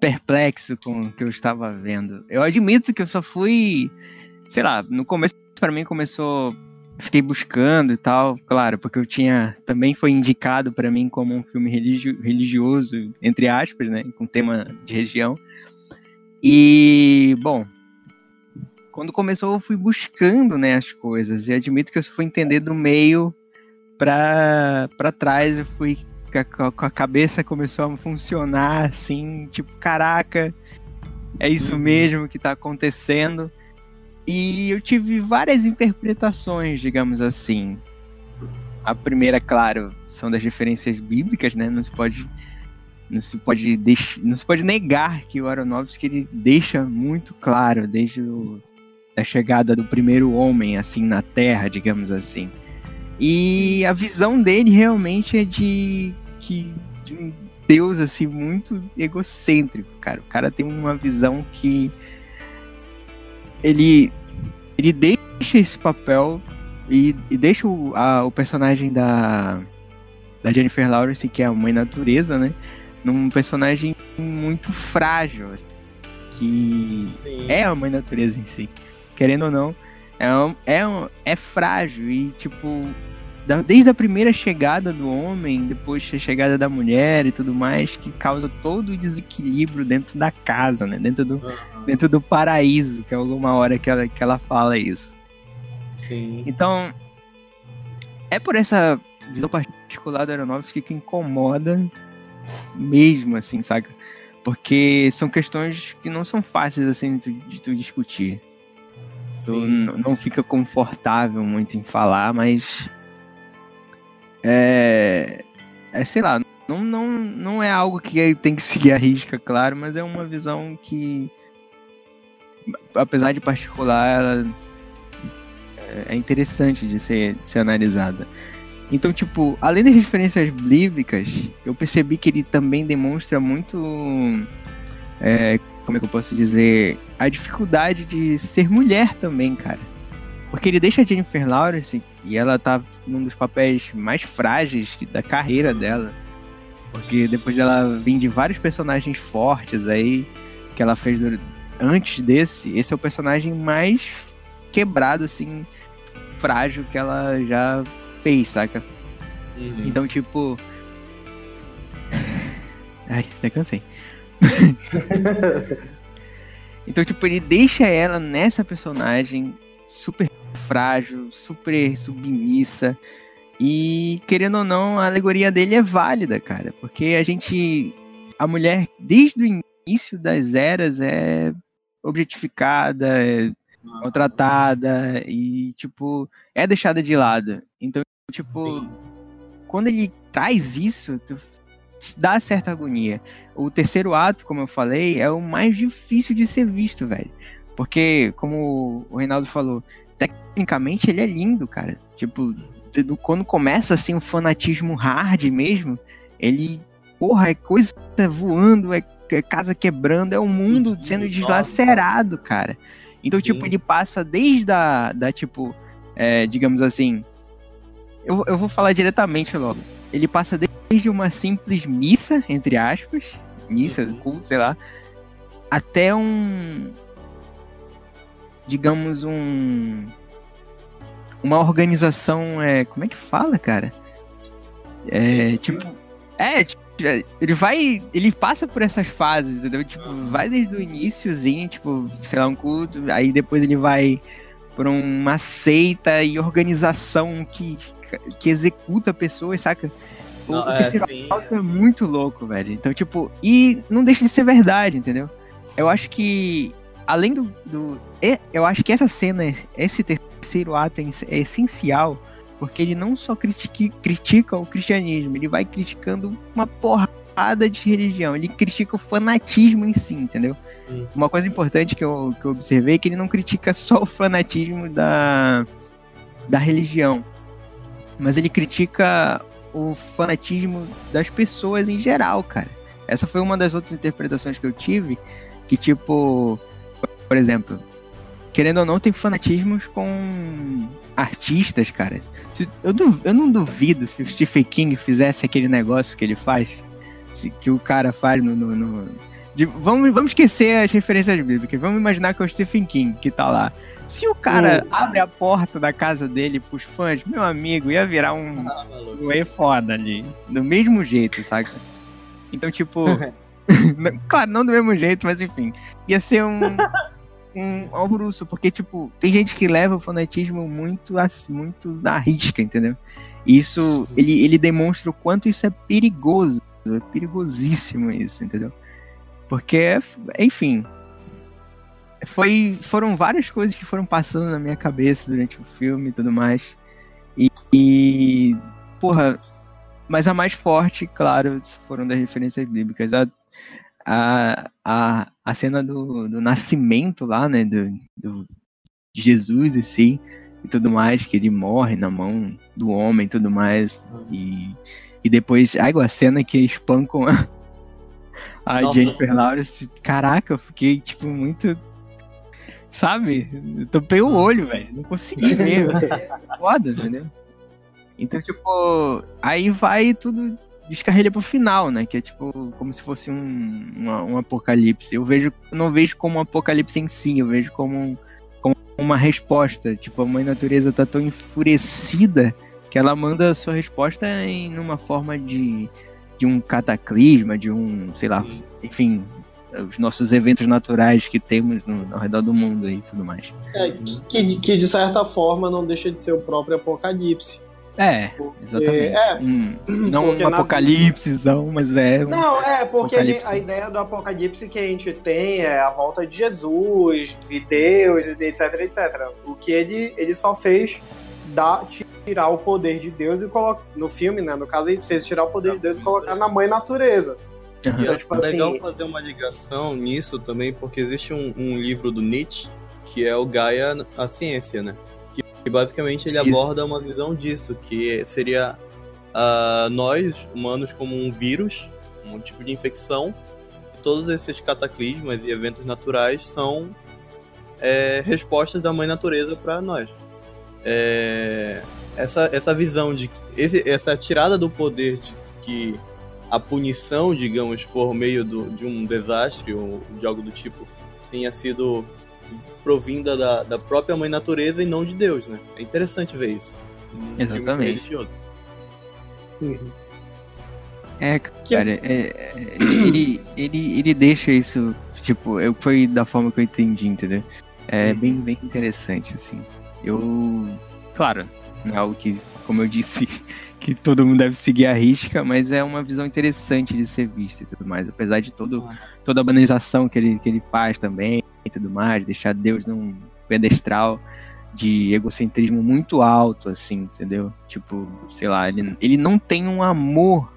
perplexo com o que eu estava vendo. Eu admito que eu só fui, sei lá, no começo para mim começou fiquei buscando e tal, claro, porque eu tinha também foi indicado para mim como um filme religio, religioso entre aspas, né, com tema de região. E bom, quando começou eu fui buscando, né, as coisas e admito que eu fui entender do meio para para trás, eu fui com a cabeça começou a funcionar assim, tipo, caraca, é isso uhum. mesmo que tá acontecendo. E eu tive várias interpretações, digamos assim. A primeira, claro, são das referências bíblicas, né? Não se pode não se pode deix... não se pode negar que o Aronofsky ele deixa muito claro desde o... a chegada do primeiro homem assim na Terra, digamos assim. E a visão dele realmente é de que de um Deus assim muito egocêntrico, cara. O cara tem uma visão que ele ele deixa esse papel e, e deixa o, a, o personagem da da Jennifer Lawrence, que é a mãe natureza, né, num personagem muito frágil, que Sim. é a mãe natureza em si, querendo ou não, é, um, é, um, é frágil e tipo desde a primeira chegada do homem, depois a chegada da mulher e tudo mais, que causa todo o desequilíbrio dentro da casa, né? Dentro do, uhum. dentro do paraíso, que é alguma hora que ela, que ela fala isso. Sim. Então, é por essa visão particular do Aronofsky que incomoda mesmo, assim, saca? Porque são questões que não são fáceis, assim, de, de tu discutir. Não fica confortável muito em falar, mas é, é sei lá, não, não, não é algo que tem que seguir a risca, claro, mas é uma visão que, apesar de particular, ela é interessante de ser, de ser analisada. Então, tipo, além das referências bíblicas, eu percebi que ele também demonstra muito. É, como é que eu posso dizer? A dificuldade de ser mulher também, cara. Porque ele deixa a Jennifer Lawrence e ela tá num dos papéis mais frágeis da carreira dela. Porque depois dela vir de vários personagens fortes aí, que ela fez antes desse, esse é o personagem mais quebrado, assim, frágil que ela já fez, saca? Uhum. Então, tipo. <laughs> Ai, até cansei. <laughs> então, tipo, ele deixa ela nessa personagem super frágil, super submissa. E, querendo ou não, a alegoria dele é válida, cara. Porque a gente. A mulher, desde o início das eras, é objetificada, é maltratada e, tipo, é deixada de lado. Então, tipo, Sim. quando ele traz isso, dá certa agonia. O terceiro ato, como eu falei, é o mais difícil de ser visto, velho. Porque, como o Reinaldo falou, tecnicamente ele é lindo, cara. Tipo, quando começa assim o um fanatismo hard mesmo, ele, porra, é coisa voando, é, é casa quebrando, é o mundo Sim, sendo deslacerado, cara. Então, tipo, Sim. tipo, ele passa desde a, da, tipo, é, digamos assim, eu, eu vou falar diretamente logo. Ele passa desde uma simples missa, entre aspas, missa, uhum. culto, sei lá, até um, digamos, um. Uma organização. É, como é que fala, cara? É, tipo. É, tipo, ele vai. Ele passa por essas fases, entendeu? Tipo, vai desde o iníciozinho, tipo, sei lá, um culto, aí depois ele vai por uma seita e organização que, que executa pessoas, saca? O, não, o terceiro é, é muito louco, velho. Então, tipo, e não deixa de ser verdade, entendeu? Eu acho que além do, do, Eu acho que essa cena, esse terceiro ato é, é essencial, porque ele não só critica, critica o cristianismo, ele vai criticando uma porrada de religião, ele critica o fanatismo em si, entendeu? Uma coisa importante que eu, que eu observei é que ele não critica só o fanatismo da, da religião, mas ele critica o fanatismo das pessoas em geral, cara. Essa foi uma das outras interpretações que eu tive, que tipo, por exemplo, querendo ou não, tem fanatismos com artistas, cara. eu, eu não duvido se o Stephen King fizesse aquele negócio que ele faz, se, que o cara faz no. no, no de, vamos, vamos esquecer as referências bíblicas. Vamos imaginar que é o Stephen King que tá lá. Se o cara abre a porta da casa dele pros fãs, meu amigo, ia virar um ah, zoe foda ali. Do mesmo jeito, saca? Então, tipo. <laughs> <laughs> claro, não do mesmo jeito, mas enfim. Ia ser um. <laughs> um alvoroço, porque, tipo, tem gente que leva o fanatismo muito, muito na risca, entendeu? Isso, ele, ele demonstra o quanto isso é perigoso, é perigosíssimo isso, entendeu? Porque, enfim, foi, foram várias coisas que foram passando na minha cabeça durante o filme e tudo mais. E, e porra, mas a mais forte, claro, foram das referências bíblicas. A, a, a, a cena do, do nascimento lá, né, do, do Jesus assim, e tudo mais, que ele morre na mão do homem e tudo mais, e, e depois, ai, a cena que espancam a, a Nossa, Jennifer Lawrence, caraca, eu fiquei, tipo, muito, sabe, eu topei o olho, velho, não consegui ver, <laughs> foda, entendeu? Então, tipo, aí vai tudo descarrega pro final, né? Que é tipo como se fosse um, uma, um apocalipse. Eu vejo, não vejo como um apocalipse em si, eu vejo como, um, como uma resposta. Tipo, a mãe natureza tá tão enfurecida que ela manda a sua resposta em uma forma de, de um cataclisma, de um, sei lá, enfim, os nossos eventos naturais que temos no, ao redor do mundo e tudo mais. É, que, que de certa forma não deixa de ser o próprio apocalipse. É, exatamente. É, não um apocalipsezão, mas é. Um não, é, porque a ideia do apocalipse que a gente tem é a volta de Jesus, de Deus, etc, etc. O que ele, ele só fez dar, tirar o poder de Deus e colocar. No filme, né? No caso, ele fez tirar o poder de Deus e colocar na mãe natureza. Uhum. Então, é tipo é legal assim... fazer uma ligação nisso também, porque existe um, um livro do Nietzsche que é o Gaia, a ciência, né? E basicamente ele Isso. aborda uma visão disso, que seria uh, nós, humanos, como um vírus, um tipo de infecção. Todos esses cataclismas e eventos naturais são é, respostas da mãe natureza para nós. É, essa, essa visão de esse, essa tirada do poder de que a punição, digamos, por meio do, de um desastre ou de algo do tipo tenha sido provinda da, da própria mãe natureza e não de Deus, né? É interessante ver isso. Exatamente. Uhum. É, cara, é, é, ele, ele, ele deixa isso, tipo, eu, foi da forma que eu entendi, entendeu? É uhum. bem, bem interessante, assim. Eu, claro, não é algo que, como eu disse, <laughs> que todo mundo deve seguir a risca, mas é uma visão interessante de ser vista e tudo mais, apesar de todo, toda a banalização que ele, que ele faz também, e tudo mais, deixar Deus num pedestral de egocentrismo muito alto, assim, entendeu? Tipo, sei lá, ele, ele não tem um amor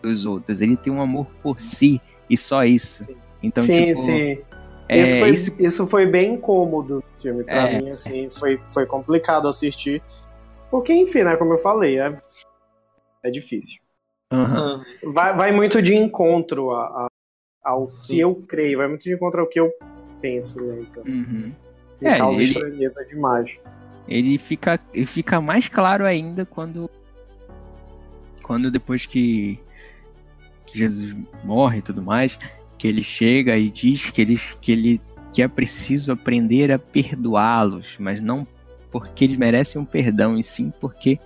pelos outros, ele tem um amor por si e só isso. Então, sim, tipo, sim. É, isso, foi, isso... isso foi bem incômodo no filme, pra é, mim, assim, foi, foi complicado assistir. Porque, enfim, né, como eu falei, é, é difícil. Uhum. Vai, vai muito de encontro a, a, ao sim. que eu creio, vai muito de encontro ao que eu penso, né? Então, uhum. é, causa ele, estranheza demais. Ele fica, ele fica mais claro ainda quando. Quando depois que, que Jesus morre e tudo mais, que ele chega e diz que ele, que ele que é preciso aprender a perdoá-los, mas não porque eles merecem um perdão, e sim porque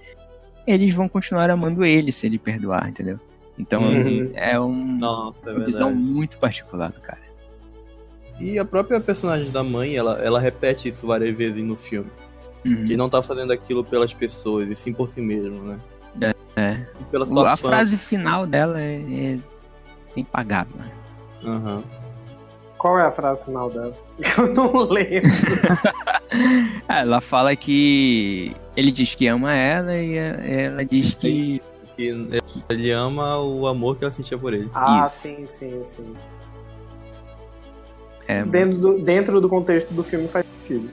eles vão continuar amando ele se ele perdoar, entendeu? Então uhum. é um, Nossa, é uma visão muito particular do cara. E a própria personagem da mãe, ela, ela repete isso várias vezes no filme. Uhum. Que não tá fazendo aquilo pelas pessoas, e sim por si mesmo, né? É. é. Pela sua a fã. frase final dela é, é impagável. Né? Uhum. Qual é a frase final dela? <laughs> Eu não lembro. <laughs> Ela fala que ele diz que ama ela e ela diz que. que ele ama o amor que ela sentia por ele. Ah, Isso. sim, sim, sim. É, Dentro do, dentro do contexto do filme faz sentido.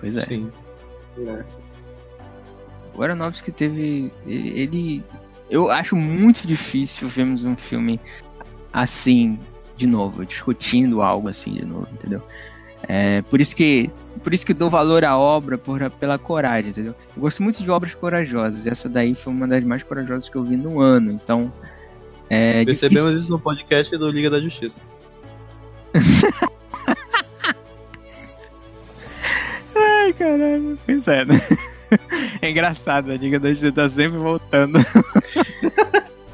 pois é. Sim. Né? O Aronofsky teve. Ele. Eu acho muito difícil vermos um filme assim, de novo, discutindo algo assim de novo, entendeu? É, por isso que. Por isso que dou valor à obra por, pela coragem, entendeu? Eu gosto muito de obras corajosas. e Essa daí foi uma das mais corajosas que eu vi no ano. Então. É Percebemos difícil- isso no podcast do Liga da Justiça. <laughs> Ai, caralho, pois é, né? <laughs> É engraçado, a Liga da Justiça tá sempre voltando. <laughs>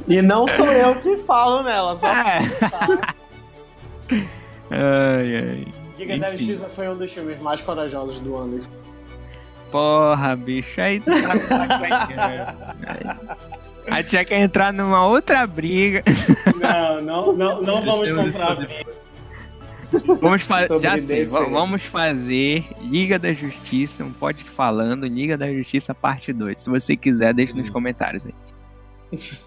E não sou eu que falo nela, só É. Ai, ai. Liga da Enfim. Justiça foi um dos filmes mais corajosos do ano. Porra, bicho, aí tu tá. A tia quer entrar numa outra briga. Não, não, não, não vamos comprar briga. Vamos fazer. Já sei, vamos fazer Liga da Justiça, um podcast falando, Liga da Justiça parte 2. Se você quiser, deixa nos Hum. comentários aí.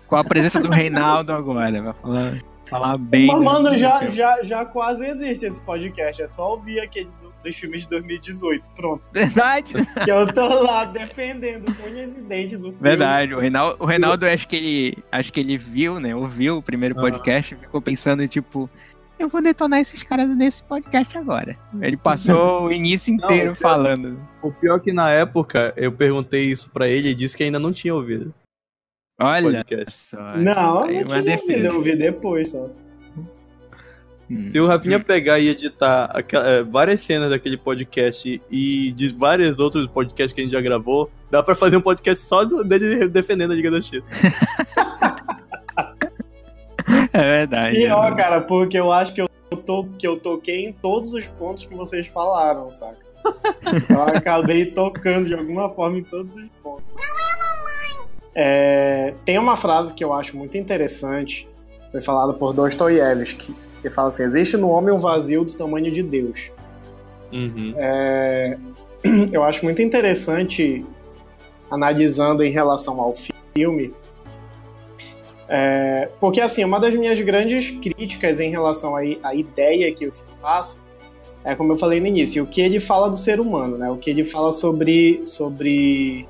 Com a presença do Reinaldo agora, vai falar, falar bem. Mas, do- mano, do já, filme. já, já quase existe esse podcast. É só ouvir aquele do- dos filmes de 2018. Pronto. Verdade. Que eu tô lá defendendo com unhas e dentes do filme. Verdade, o Reinaldo, o Reinaldo acho que ele acho que ele viu, né? Ouviu o primeiro podcast e ficou pensando, tipo, eu vou detonar esses caras nesse podcast agora. Ele passou o início Não, inteiro eu- falando. O pior é que na época eu perguntei isso pra ele e disse que ainda não tinha ouvido o Olha podcast. só. Não, aí eu uma não eu ouvi depois só. Hum. Se o Rafinha pegar e editar é, várias cenas daquele podcast e de vários outros podcasts que a gente já gravou, dá pra fazer um podcast só dele defendendo a Liga da Justiça. <laughs> <laughs> É verdade. E ó, né? cara, porque eu acho que eu, tô, que eu toquei em todos os pontos que vocês falaram, saca? <laughs> Eu acabei tocando de alguma forma em todos os pontos. É, tem uma frase que eu acho muito interessante, foi falada por Dostoiévski, que fala assim: existe no homem um vazio do tamanho de Deus. Uhum. É, <clears throat> eu acho muito interessante, analisando em relação ao filme, é, porque assim, uma das minhas grandes críticas em relação à, ideia que o filme passa é como eu falei no início, o que ele fala do ser humano, né? O que ele fala sobre, sobre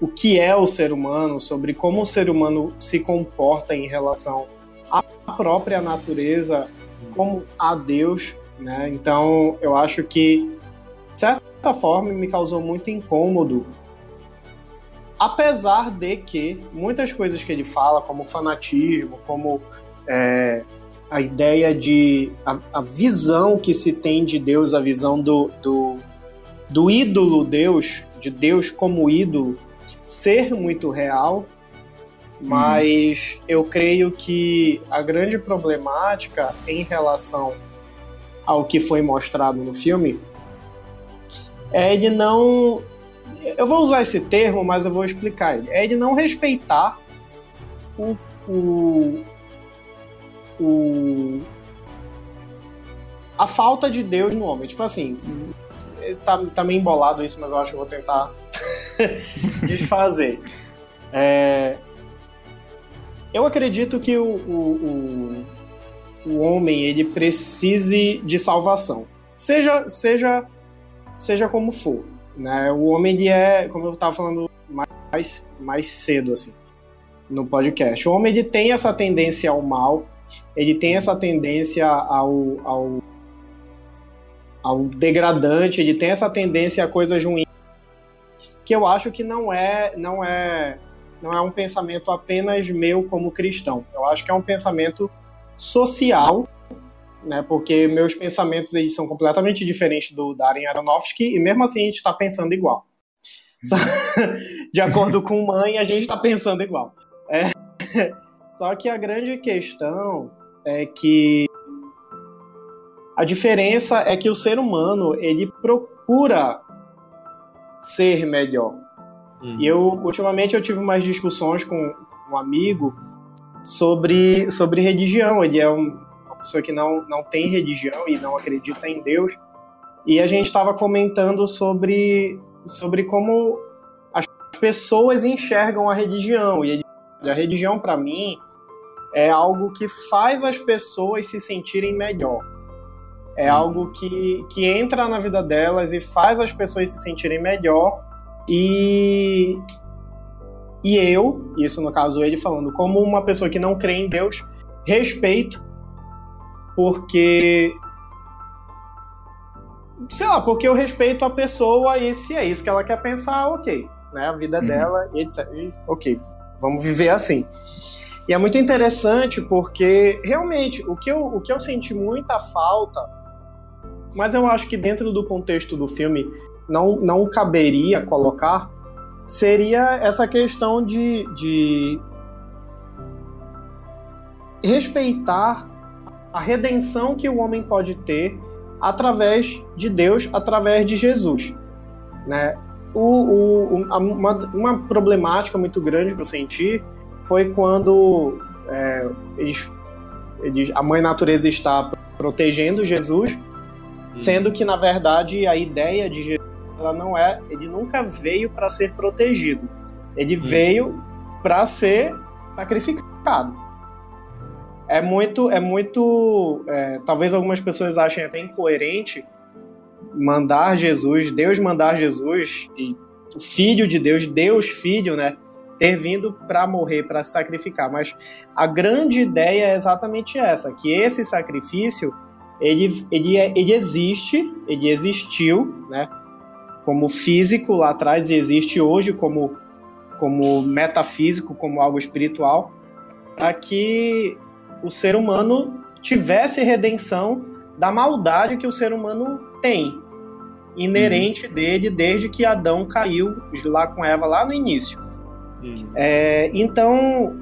o que é o ser humano, sobre como o ser humano se comporta em relação à própria natureza, como a Deus, né? Então, eu acho que, de certa forma, me causou muito incômodo. Apesar de que muitas coisas que ele fala, como fanatismo, como é, a ideia de. A, a, visão que se tem de Deus, a visão do, do, do ídolo Deus, de Deus como ídolo, ser muito real, mas hum. eu creio que a grande problemática em relação ao que foi mostrado no filme é ele não. Eu vou usar esse termo, mas eu vou explicar ele. É ele não respeitar o. o, o a falta de Deus no homem. Tipo assim, tá, tá meio embolado isso, mas eu acho que eu vou tentar <laughs> desfazer. É, eu acredito que o, o, o, o, homem ele precise de salvação, seja seja seja como for, né? O homem ele é, como eu estava falando mais mais cedo assim no podcast, o homem ele tem essa tendência ao mal, ele tem essa tendência ao, ao ao degradante, ele tem essa tendência a coisas ruins que eu acho que não é não é não é um pensamento apenas meu como cristão. Eu acho que é um pensamento social, né? Porque meus pensamentos eles são completamente diferentes do Darren Aronofsky e mesmo assim a gente está pensando igual. <laughs> De acordo com mãe, a gente está pensando igual. É. <laughs> Só que a grande questão é que a diferença é que o ser humano ele procura ser melhor. Uhum. E eu, ultimamente, eu tive umas discussões com um amigo sobre, sobre religião. Ele é um, uma pessoa que não, não tem religião e não acredita em Deus. e a gente estava comentando sobre, sobre como as pessoas enxergam a religião. E a religião, para mim, é algo que faz as pessoas se sentirem melhor. É uhum. algo que, que entra na vida delas e faz as pessoas se sentirem melhor. E, e eu, isso no caso ele falando, como uma pessoa que não crê em Deus, respeito, porque sei lá, porque eu respeito a pessoa e se é isso que ela quer pensar, ok. Né? A vida uhum. dela e etc. E, ok, vamos viver assim. E é muito interessante porque realmente o que eu, o que eu senti muita falta, mas eu acho que dentro do contexto do filme não, não caberia colocar, seria essa questão de, de respeitar a redenção que o homem pode ter através de Deus, através de Jesus. Né? O, o, uma, uma problemática muito grande que eu senti foi quando é, eles, eles, a mãe natureza está protegendo Jesus, sendo que na verdade a ideia de Jesus ela não é, ele nunca veio para ser protegido, ele veio para ser sacrificado. É muito, é muito, é, talvez algumas pessoas achem até incoerente mandar Jesus, Deus mandar Jesus e o Filho de Deus, Deus Filho, né, ter vindo para morrer, para se sacrificar. Mas a grande ideia é exatamente essa, que esse sacrifício ele, ele, é, ele existe, ele existiu, né, como físico lá atrás e existe hoje como como metafísico, como algo espiritual, para que o ser humano tivesse redenção da maldade que o ser humano tem, inerente uhum. dele desde que Adão caiu lá com Eva lá no início. Uhum. É, então,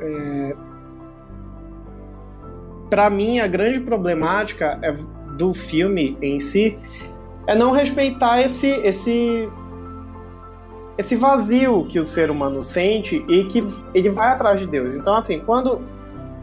é, para mim, a grande problemática é, do filme em si é não respeitar esse, esse, esse vazio que o ser humano sente e que ele vai atrás de Deus. Então, assim, quando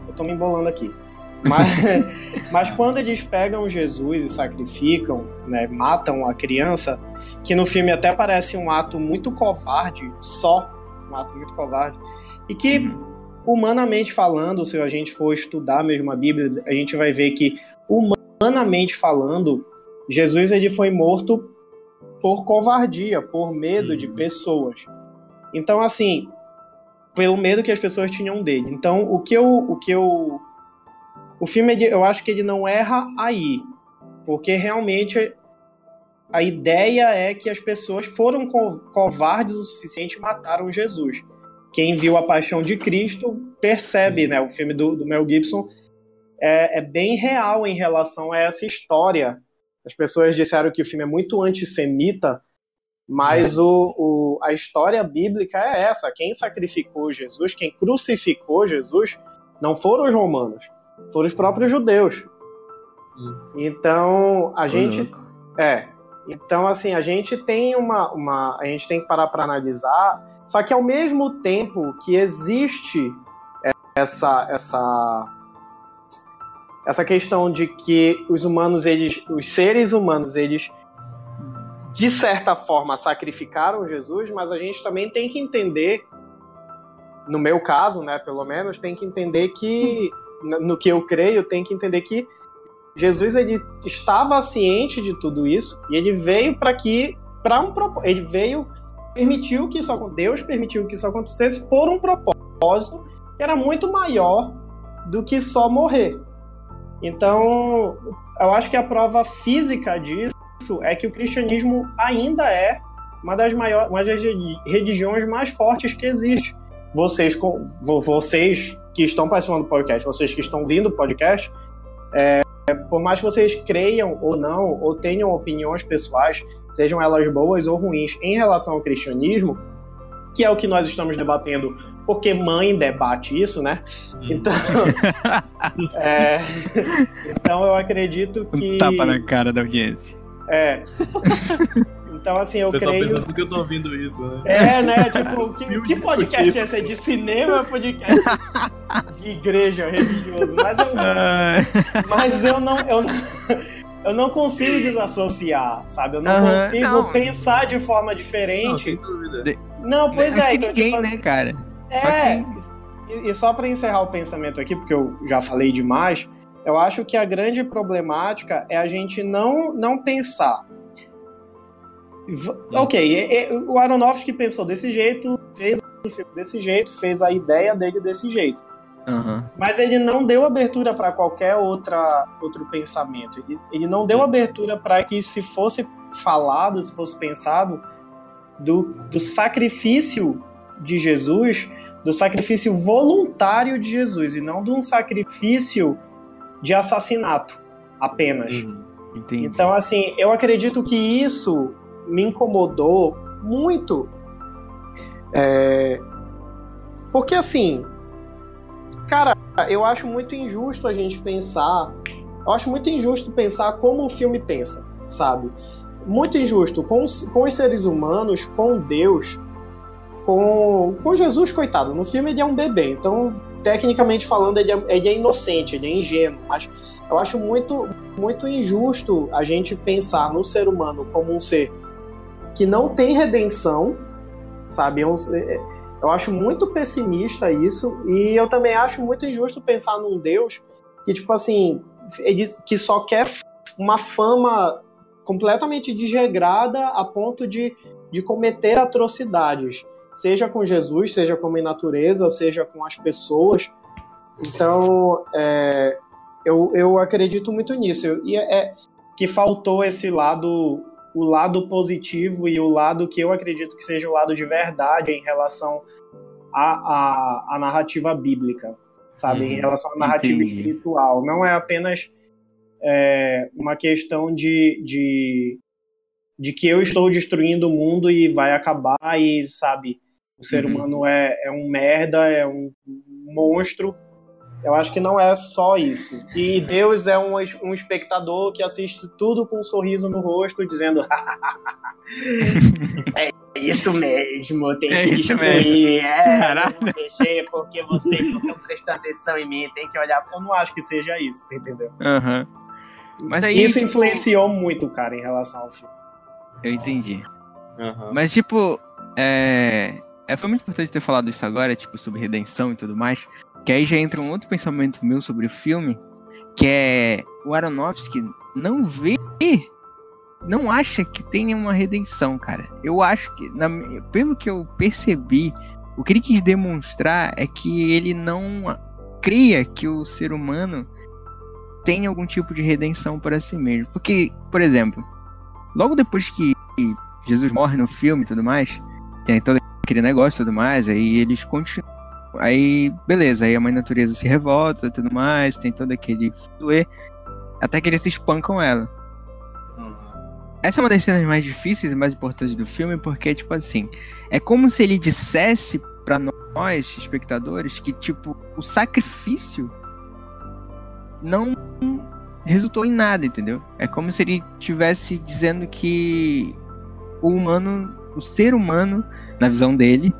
eu tô me embolando aqui. Mas, <laughs> mas quando eles pegam Jesus e sacrificam, né, matam a criança, que no filme até parece um ato muito covarde, só um ato muito covarde, e que uhum. Humanamente falando, se a gente for estudar mesmo a Bíblia, a gente vai ver que humanamente falando, Jesus ele foi morto por covardia, por medo de uhum. pessoas. Então assim, pelo medo que as pessoas tinham dele. Então, o que eu. O, que eu, o filme, eu acho que ele não erra aí. Porque realmente a ideia é que as pessoas foram co covardes o suficiente e mataram Jesus. Quem viu a paixão de Cristo percebe, né? O filme do, do Mel Gibson é, é bem real em relação a essa história. As pessoas disseram que o filme é muito antissemita, mas é. o, o, a história bíblica é essa: quem sacrificou Jesus, quem crucificou Jesus, não foram os romanos, foram os próprios judeus. Hum. Então a gente é, então assim a gente tem uma, uma a gente tem que parar para analisar. Só que ao mesmo tempo que existe essa essa essa questão de que os humanos eles os seres humanos eles de certa forma, sacrificaram Jesus, mas a gente também tem que entender, no meu caso, né, pelo menos, tem que entender que, no que eu creio, tem que entender que Jesus ele estava ciente de tudo isso e ele veio para que, para um ele veio, permitiu que isso Deus permitiu que isso acontecesse por um propósito que era muito maior do que só morrer. Então, eu acho que a prova física disso isso é que o cristianismo ainda é uma das maiores, uma das religiões mais fortes que existe. Vocês, vocês que estão participando do podcast, vocês que estão vindo do podcast, é, por mais que vocês creiam ou não, ou tenham opiniões pessoais, sejam elas boas ou ruins, em relação ao cristianismo, que é o que nós estamos debatendo, porque mãe debate isso, né? Hum. Então, <laughs> é, então eu acredito que. Um tapa na cara da audiência. É. <laughs> Então, assim, eu Pessoal creio. Por que eu tô ouvindo isso, né? É, né? Tipo, <laughs> que, que podcast é esse? É de cinema ou podcast de igreja religioso? Mas eu, mas eu não. Eu não... eu não consigo desassociar, sabe? Eu não Aham, consigo não. pensar de forma Não, diferente. sem dúvida. Não, pois Acho é. que então, ninguém, tipo, né, cara? Só É, que- e, e só para encerrar o pensamento aqui, porque eu já falei demais, eu acho que a grande problemática é a gente não, não pensar. Ok, o Aronofsky pensou desse jeito, fez o filme desse jeito, fez a ideia dele desse jeito. Aham. Mas ele não deu abertura para qualquer outra, outro pensamento. Ele, ele não deu abertura para que se fosse falado, se fosse pensado do, do sacrifício de Jesus, do sacrifício voluntário de Jesus, e não de um sacrifício de assassinato apenas. Uhum. Então, assim, eu acredito que isso me incomodou muito. É, Porque, assim, cara, eu acho muito injusto a gente pensar. Eu acho muito injusto pensar como o filme pensa, sabe? Muito injusto com os, com os seres humanos, com Deus, com, com Jesus, coitado. No filme ele é um bebê, então, tecnicamente falando, ele é, ele é inocente, ele é ingênuo. Mas eu acho muito, muito injusto a gente pensar no ser humano como um ser que não tem redenção, sabe? Um- é- Eu acho muito pessimista isso, e eu também acho muito injusto pensar num Deus que, tipo assim, ele, que só quer uma fama completamente desregrada a ponto de, de cometer atrocidades, seja com Jesus, seja com a natureza, seja com as pessoas. Então, é, eu, eu acredito muito nisso. Eu- E é, é que faltou esse lado, o lado positivo e o lado que eu acredito que seja o lado de verdade em relação à, à, à narrativa bíblica, sabe? Em Uhum, relação à narrativa entendi. espiritual. Não é apenas é, uma questão de, de, de que eu estou destruindo o mundo e vai acabar e, sabe, o ser Uhum. humano é, é um merda, é um monstro. Eu acho que não é só isso. E Deus é um, um espectador que assiste tudo com um sorriso no rosto, dizendo: <laughs> É isso mesmo, tem É que isso destruir. É, Caralho. não mexer porque vocês não estão prestando atenção em mim, tem que olhar. Eu não acho que seja isso, entendeu? Aham. Mas aí. isso tipo, influenciou muito, cara, em relação ao filme. Eu entendi. Aham. Mas, tipo, é... é. Foi muito importante ter falado isso agora, tipo, sobre redenção e tudo mais. Que aí já entra um outro pensamento meu sobre o filme, que é o Aronofsky não vê. Não acha que tenha uma redenção, cara. Eu acho que, na- pelo que eu percebi, o que ele quis demonstrar é que ele não cria que o ser humano tem algum tipo de redenção para si mesmo. Porque, por exemplo, logo depois que Jesus morre no filme e tudo mais, tem todo aquele negócio e tudo mais, aí eles continuam. Aí, beleza, aí a mãe natureza se revolta e tudo mais, tem todo aquele fuê, até que eles se espancam ela. Uhum. Essa é uma das cenas mais difíceis e mais importantes do filme, porque, tipo assim, é como se ele dissesse pra nós, espectadores, que, tipo, o sacrifício não resultou em nada, entendeu? É como se ele tivesse dizendo que o humano, o ser humano, na visão dele,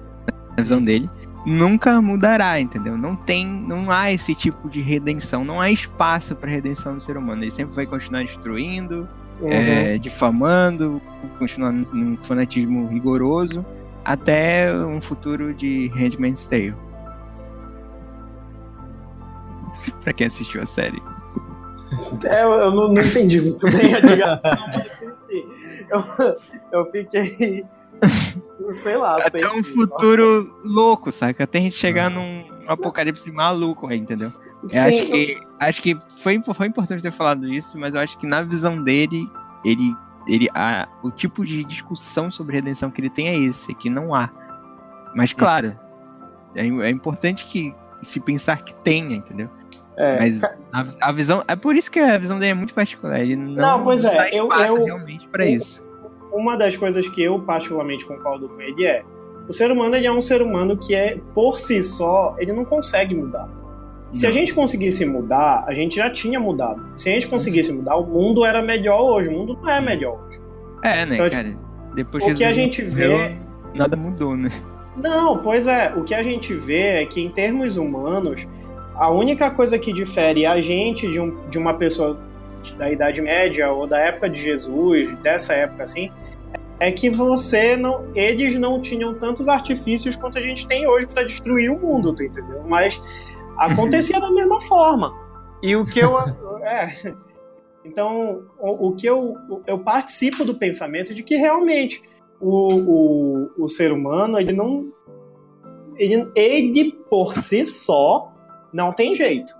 na visão dele, nunca mudará, entendeu? Não tem, não há esse tipo de redenção, não há espaço para redenção do ser humano. Ele sempre vai continuar destruindo, Uhum. é, difamando, continuar num- fanatismo rigoroso, até um futuro de Handmaid's Tale. <laughs> pra quem assistiu a série. É, eu, não, não entendi muito bem a ligação, mas enfim. Eu, eu fiquei. <laughs> Sei lá, Até sei. um futuro louco, saca? Até a gente chegar num apocalipse maluco aí, entendeu? Eu Sim, acho que, acho que foi, foi importante ter falado isso, mas eu acho que na visão dele, ele, ele a, o tipo de discussão sobre redenção que ele tem é esse, que não há. Mas claro, é, é importante que se pensar que tenha, entendeu? é, Mas a, a visão. É por isso que a visão dele é muito particular. Ele não, Não, pois é, dá eu- espaço eu- realmente pra eu- isso. Uma das coisas que eu particularmente concordo com ele é o ser humano ele é um ser humano que é por si só ele não consegue mudar. Se a Não. gente conseguisse mudar, a gente já tinha mudado. Se a gente conseguisse mudar, o mundo era melhor hoje. O mundo não é melhor hoje. É, né, Então, cara? Depois o que a gente vê- Nada mudou, né? Não, pois é. O que a gente vê é que, em termos humanos, a única coisa que difere a gente de, um- de uma pessoa da Idade Média ou da época de Jesus, dessa época assim, é que você não, eles não tinham tantos artifícios quanto a gente tem hoje para destruir o mundo, tu entendeu? Mas acontecia da mesma forma. E o que eu <laughs> é, então o, o, que eu eu participo do pensamento de que realmente o, o, o ser humano ele não ele, ele por si só não tem jeito.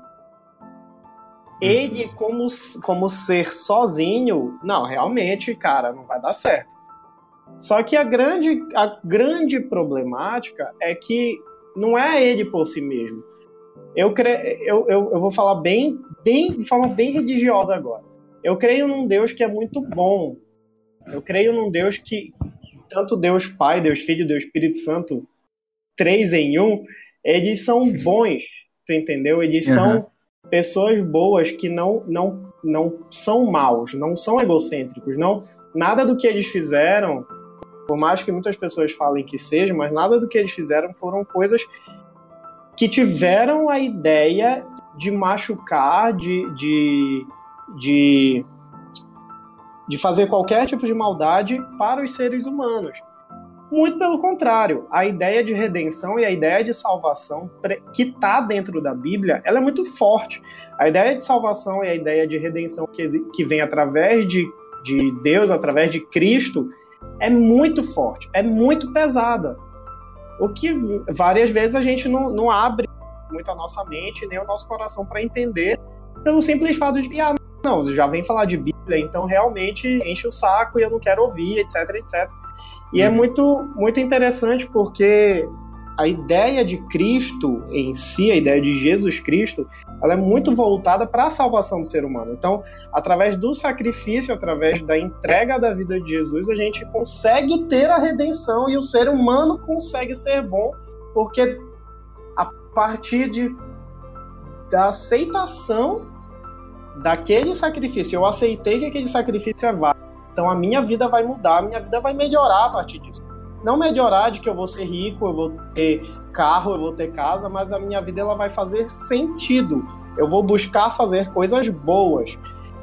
Ele como como ser sozinho, não, realmente, cara, não vai dar certo. Só que a grande, a grande problemática é que não é ele por si mesmo. Eu, cre... eu, eu, eu vou falar bem, bem, de forma bem religiosa agora. Eu creio num Deus que é muito bom. Eu creio num Deus que, tanto Deus Pai, Deus Filho, Deus Espírito Santo, três em um, eles são bons, tu entendeu? Eles uhum. são pessoas boas que não, não, não são maus, não são egocêntricos, não nada do que eles fizeram por mais que muitas pessoas falem que seja, mas nada do que eles fizeram foram coisas que tiveram a ideia de machucar, de, de, de, de fazer qualquer tipo de maldade para os seres humanos. Muito pelo contrário, a ideia de redenção e a ideia de salvação que está dentro da Bíblia, ela é muito forte. A ideia de salvação e a ideia de redenção que, que vem através de, de Deus, através de Cristo, é muito forte, é muito pesada. O que várias vezes a gente não, não abre muito a nossa mente nem o nosso coração para entender, pelo simples fato de que, ah, não, já vem falar de Bíblia, então realmente enche o saco e eu não quero ouvir, etc, etc. E é uhum. é muito, muito interessante porque a ideia de Cristo em si, a ideia de Jesus Cristo, ela é muito voltada para a salvação do ser humano. Então, através do sacrifício, através da entrega da vida de Jesus, a gente consegue ter a redenção e o ser humano consegue ser bom, porque a partir de, da aceitação daquele sacrifício, eu aceitei que aquele sacrifício é válido, então a minha vida vai mudar, a minha vida vai melhorar a partir disso não melhorar de que eu vou ser rico, eu vou ter carro, eu vou ter casa, mas a minha vida ela vai fazer sentido. Eu vou buscar fazer coisas boas.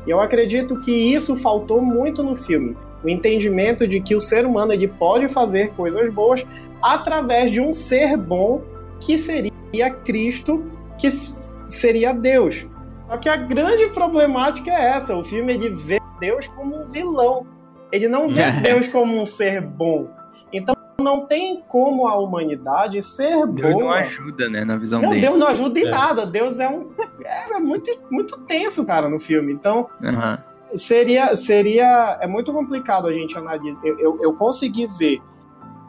E eu acredito que isso faltou muito no filme. O entendimento de que o ser humano ele pode fazer coisas boas através de um ser bom que seria Cristo, que seria Deus. Só que a grande problemática é essa: o filme ele vê Deus como um vilão. Ele não vê <laughs> Deus como um ser bom. Então não tem como a humanidade ser Deus boa. não ajuda, né, na visão não, dele. Deus não ajuda em é. nada. Deus é um é, é, muito muito tenso, cara, no filme. Então uhum. seria seria é muito complicado a gente analisar. Eu, eu, eu consegui ver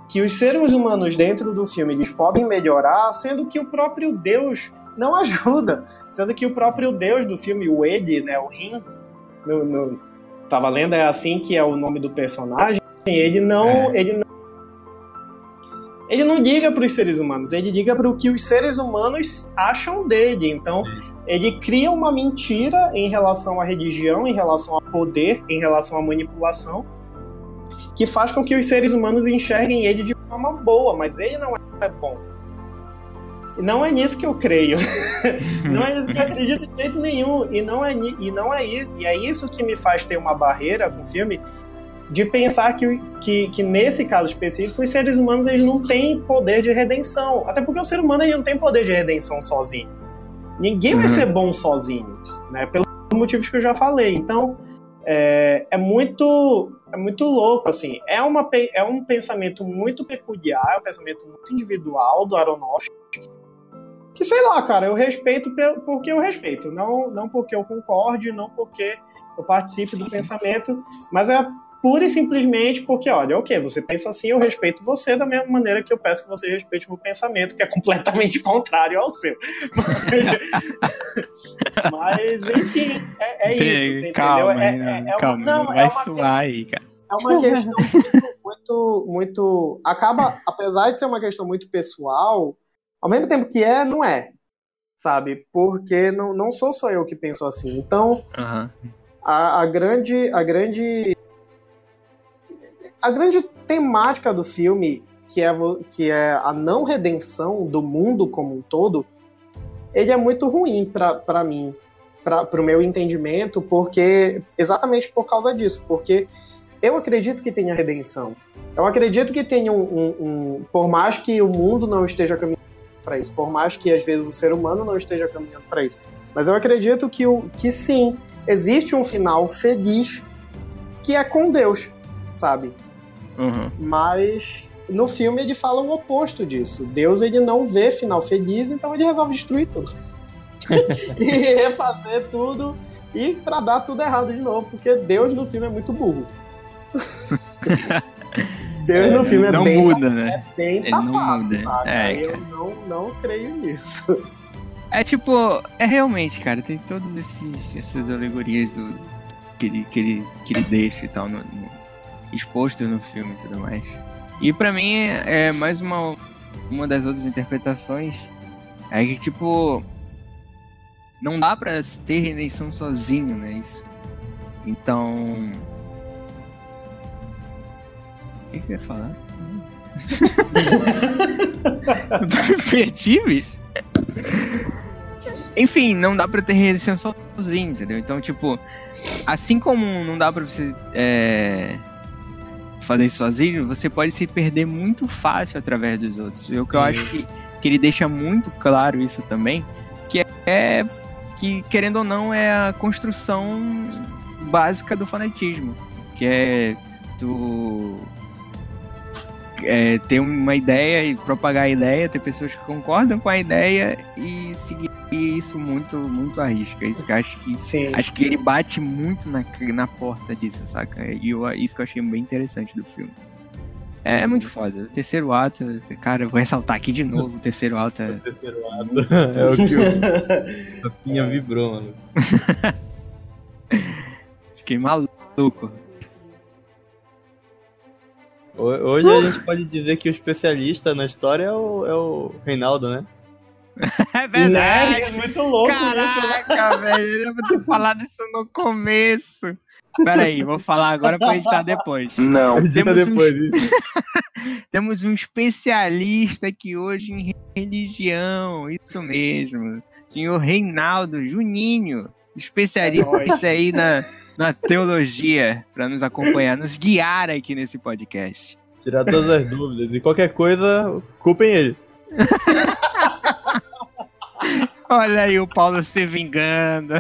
que os seres humanos dentro do filme eles podem melhorar, sendo que o próprio Deus não ajuda, sendo que o próprio Deus do filme, o Ed, né, o Rim, no, no, tava lendo é assim que é o nome do personagem. Ele não, é. ele não ele não liga para os seres humanos, ele liga para o que os seres humanos acham dele. Então, ele cria uma mentira em relação à religião, em relação a poder, em relação à manipulação, que faz com que os seres humanos enxerguem ele de forma boa, mas ele não é bom. Não é nisso que eu creio. <laughs> não é nisso que eu acredito de jeito nenhum. E não é, e não é, e é isso que me faz ter uma barreira com o filme de pensar que, que, que, nesse caso específico, os seres humanos eles não têm poder de redenção. Até porque o ser humano ele não tem poder de redenção sozinho. Ninguém uhum. vai ser bom sozinho, né? Pelos motivos que eu já falei. Então, é, é, muito é muito louco, assim. É, uma, é um pensamento muito peculiar, é um pensamento muito individual do Aronofsky. Que, sei lá, cara, eu respeito porque eu respeito. Não, não porque eu concorde, não porque eu participe do pensamento, mas é pura e simplesmente porque, olha, ok, você pensa assim, eu respeito você da mesma maneira que eu peço que você respeite o meu pensamento, que é <laughs> completamente contrário ao seu. Mas, <laughs> mas enfim, é, é isso. Entendeu? Calma, é, é, é calma, uma, não, vai é uma, suar aí, cara. É uma questão <laughs> muito, muito, muito. Acaba, apesar de ser uma questão muito pessoal, ao mesmo tempo que é, não é. Sabe? Porque não, não sou só eu que penso assim. Então, uhum. a, a, grande, a grande a grande temática do filme, que é, que é a não redenção do mundo como um todo, ele é muito ruim para mim. para o meu entendimento, porque exatamente por causa disso, porque eu acredito que tenha redenção. Eu acredito que tenha um, um, um por mais que o mundo não esteja caminhando para isso, por mais que às vezes o ser humano não esteja caminhando para isso, mas eu acredito que, o, que sim, existe um final feliz que é com Deus, sabe? Uhum. Mas no filme ele fala o oposto disso. Deus ele não vê final feliz, então ele resolve destruir tudo. <laughs> e refazer tudo e pra dar tudo errado de novo, porque Deus no filme é muito burro. <laughs> Deus no filme é não bem, muda, né? é bem tapado, não muda. sabe? É, eu não, não creio nisso. É tipo, é realmente, cara, tem todas esses, essas alegorias do que ele, que ele, que ele deixa e tal, no, no- exposto no filme e tudo mais. E pra mim é, mais uma, uma das outras interpretações. É que, tipo, não dá pra ter redenção sozinho, né? Isso. Então. O que, que eu ia falar? <laughs> perdi, bicho. Enfim, não dá pra ter redenção sozinho, entendeu? Então, tipo, assim como não dá pra você é, fazer sozinho, você pode se perder muito fácil através dos outros. E o que eu acho que, que ele deixa muito claro isso também, que é que, querendo ou não, é a construção básica do fanatismo. Que é tu é, ter uma ideia e propagar a ideia, ter pessoas que concordam com a ideia e seguir isso muito, muito à risca. Isso que acho que Sim. acho que ele bate muito na, na porta disso, saca? E eu, isso que eu achei bem interessante do filme. É, é muito foda. O terceiro ato, cara, eu vou ressaltar aqui de novo, o terceiro ato é. <laughs> Terceiro ato. É o que o <laughs> Rafinha vibrou, mano. <laughs> Fiquei maluco. Ho- Hoje a gente pode dizer que o especialista na história é o, é o Reinaldo, né? É Né? É muito louco isso, né? Caraca, velho, eu vou ter falado isso no começo. Pera aí, vou falar agora pra editar depois. Não. Edita Temos um- depois disso. <laughs> Temos um especialista aqui hoje em religião, isso mesmo. Senhor Reinaldo Juninho, especialista aí na, na teologia, para nos acompanhar, nos guiar aqui nesse podcast. Tirar todas as dúvidas. E qualquer coisa, culpem ele. <laughs> Olha aí o Paulo se vingando.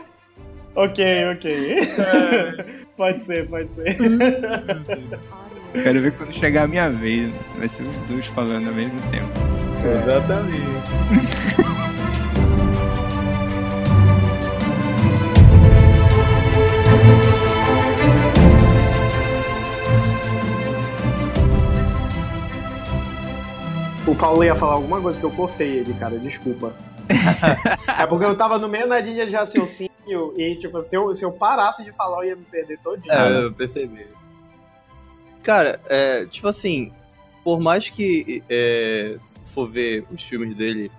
<laughs> ok, ok. pode ser, pode ser. Quero ver quando chegar a minha vez. Vai ser os dois falando ao mesmo tempo. Exatamente. O Paulo ia falar alguma coisa que eu cortei ele, cara, desculpa. É porque eu tava no meio da linha de raciocínio e, tipo, se eu, se eu parasse de falar, eu ia me perder todinho. É, eu percebi. Cara, é, tipo assim, por mais que é, for ver os filmes dele,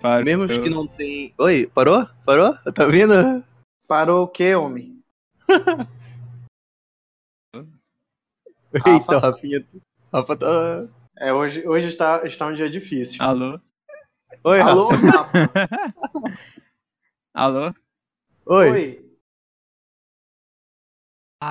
Para, mesmo os que não tem. Oi, parou? Parou? Tá vindo? Parou o quê, homem? <laughs> Eita, o Rafinha. Rafa tá. É, hoje, hoje está, está um dia difícil. Alô? Oi, Alô, Rafa. <laughs> Alô? Oi. Oi.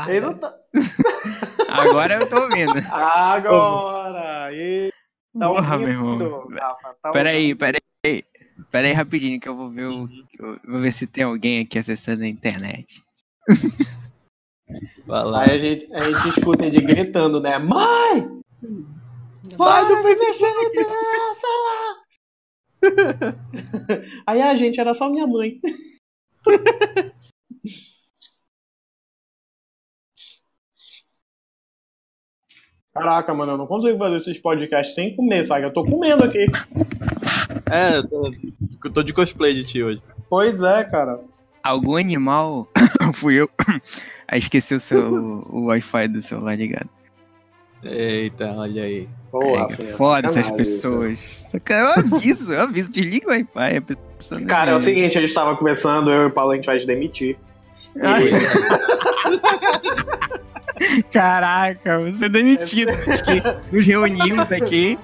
Ele não tá... <laughs> Agora eu tô ouvindo. Agora! E... Tá Porra, meu irmão. Rafa, tá Peraí, ouvindo. peraí. Peraí rapidinho que eu vou ver o. eu Vou ver se tem alguém aqui acessando a internet. <laughs> Vai lá. Aí a gente, a gente escuta ele gritando, né? Mãe! Vai, não foi mexer nessa lá! <laughs> Aí a gente era só minha mãe. <laughs> Caraca, mano, eu não consigo fazer esses podcasts sem comer, sabe? Eu tô comendo aqui. É, eu tô, eu tô de cosplay de ti hoje. Pois é, cara. Algum animal. <coughs> Fui eu. <coughs> Aí esqueci o seu o Wi-Fi do celular ligado. Eita, olha aí. Porra, É, foda essas sacanagem pessoas. Saca- Eu aviso, eu aviso. Desliga o Wi-Fi. A pessoa não Cara, é o vê. seguinte, a gente tava conversando, eu e o Paulo, a gente vai te demitir. Ah, <laughs> Caraca, você é demitido. <laughs> Acho que nos reunimos aqui.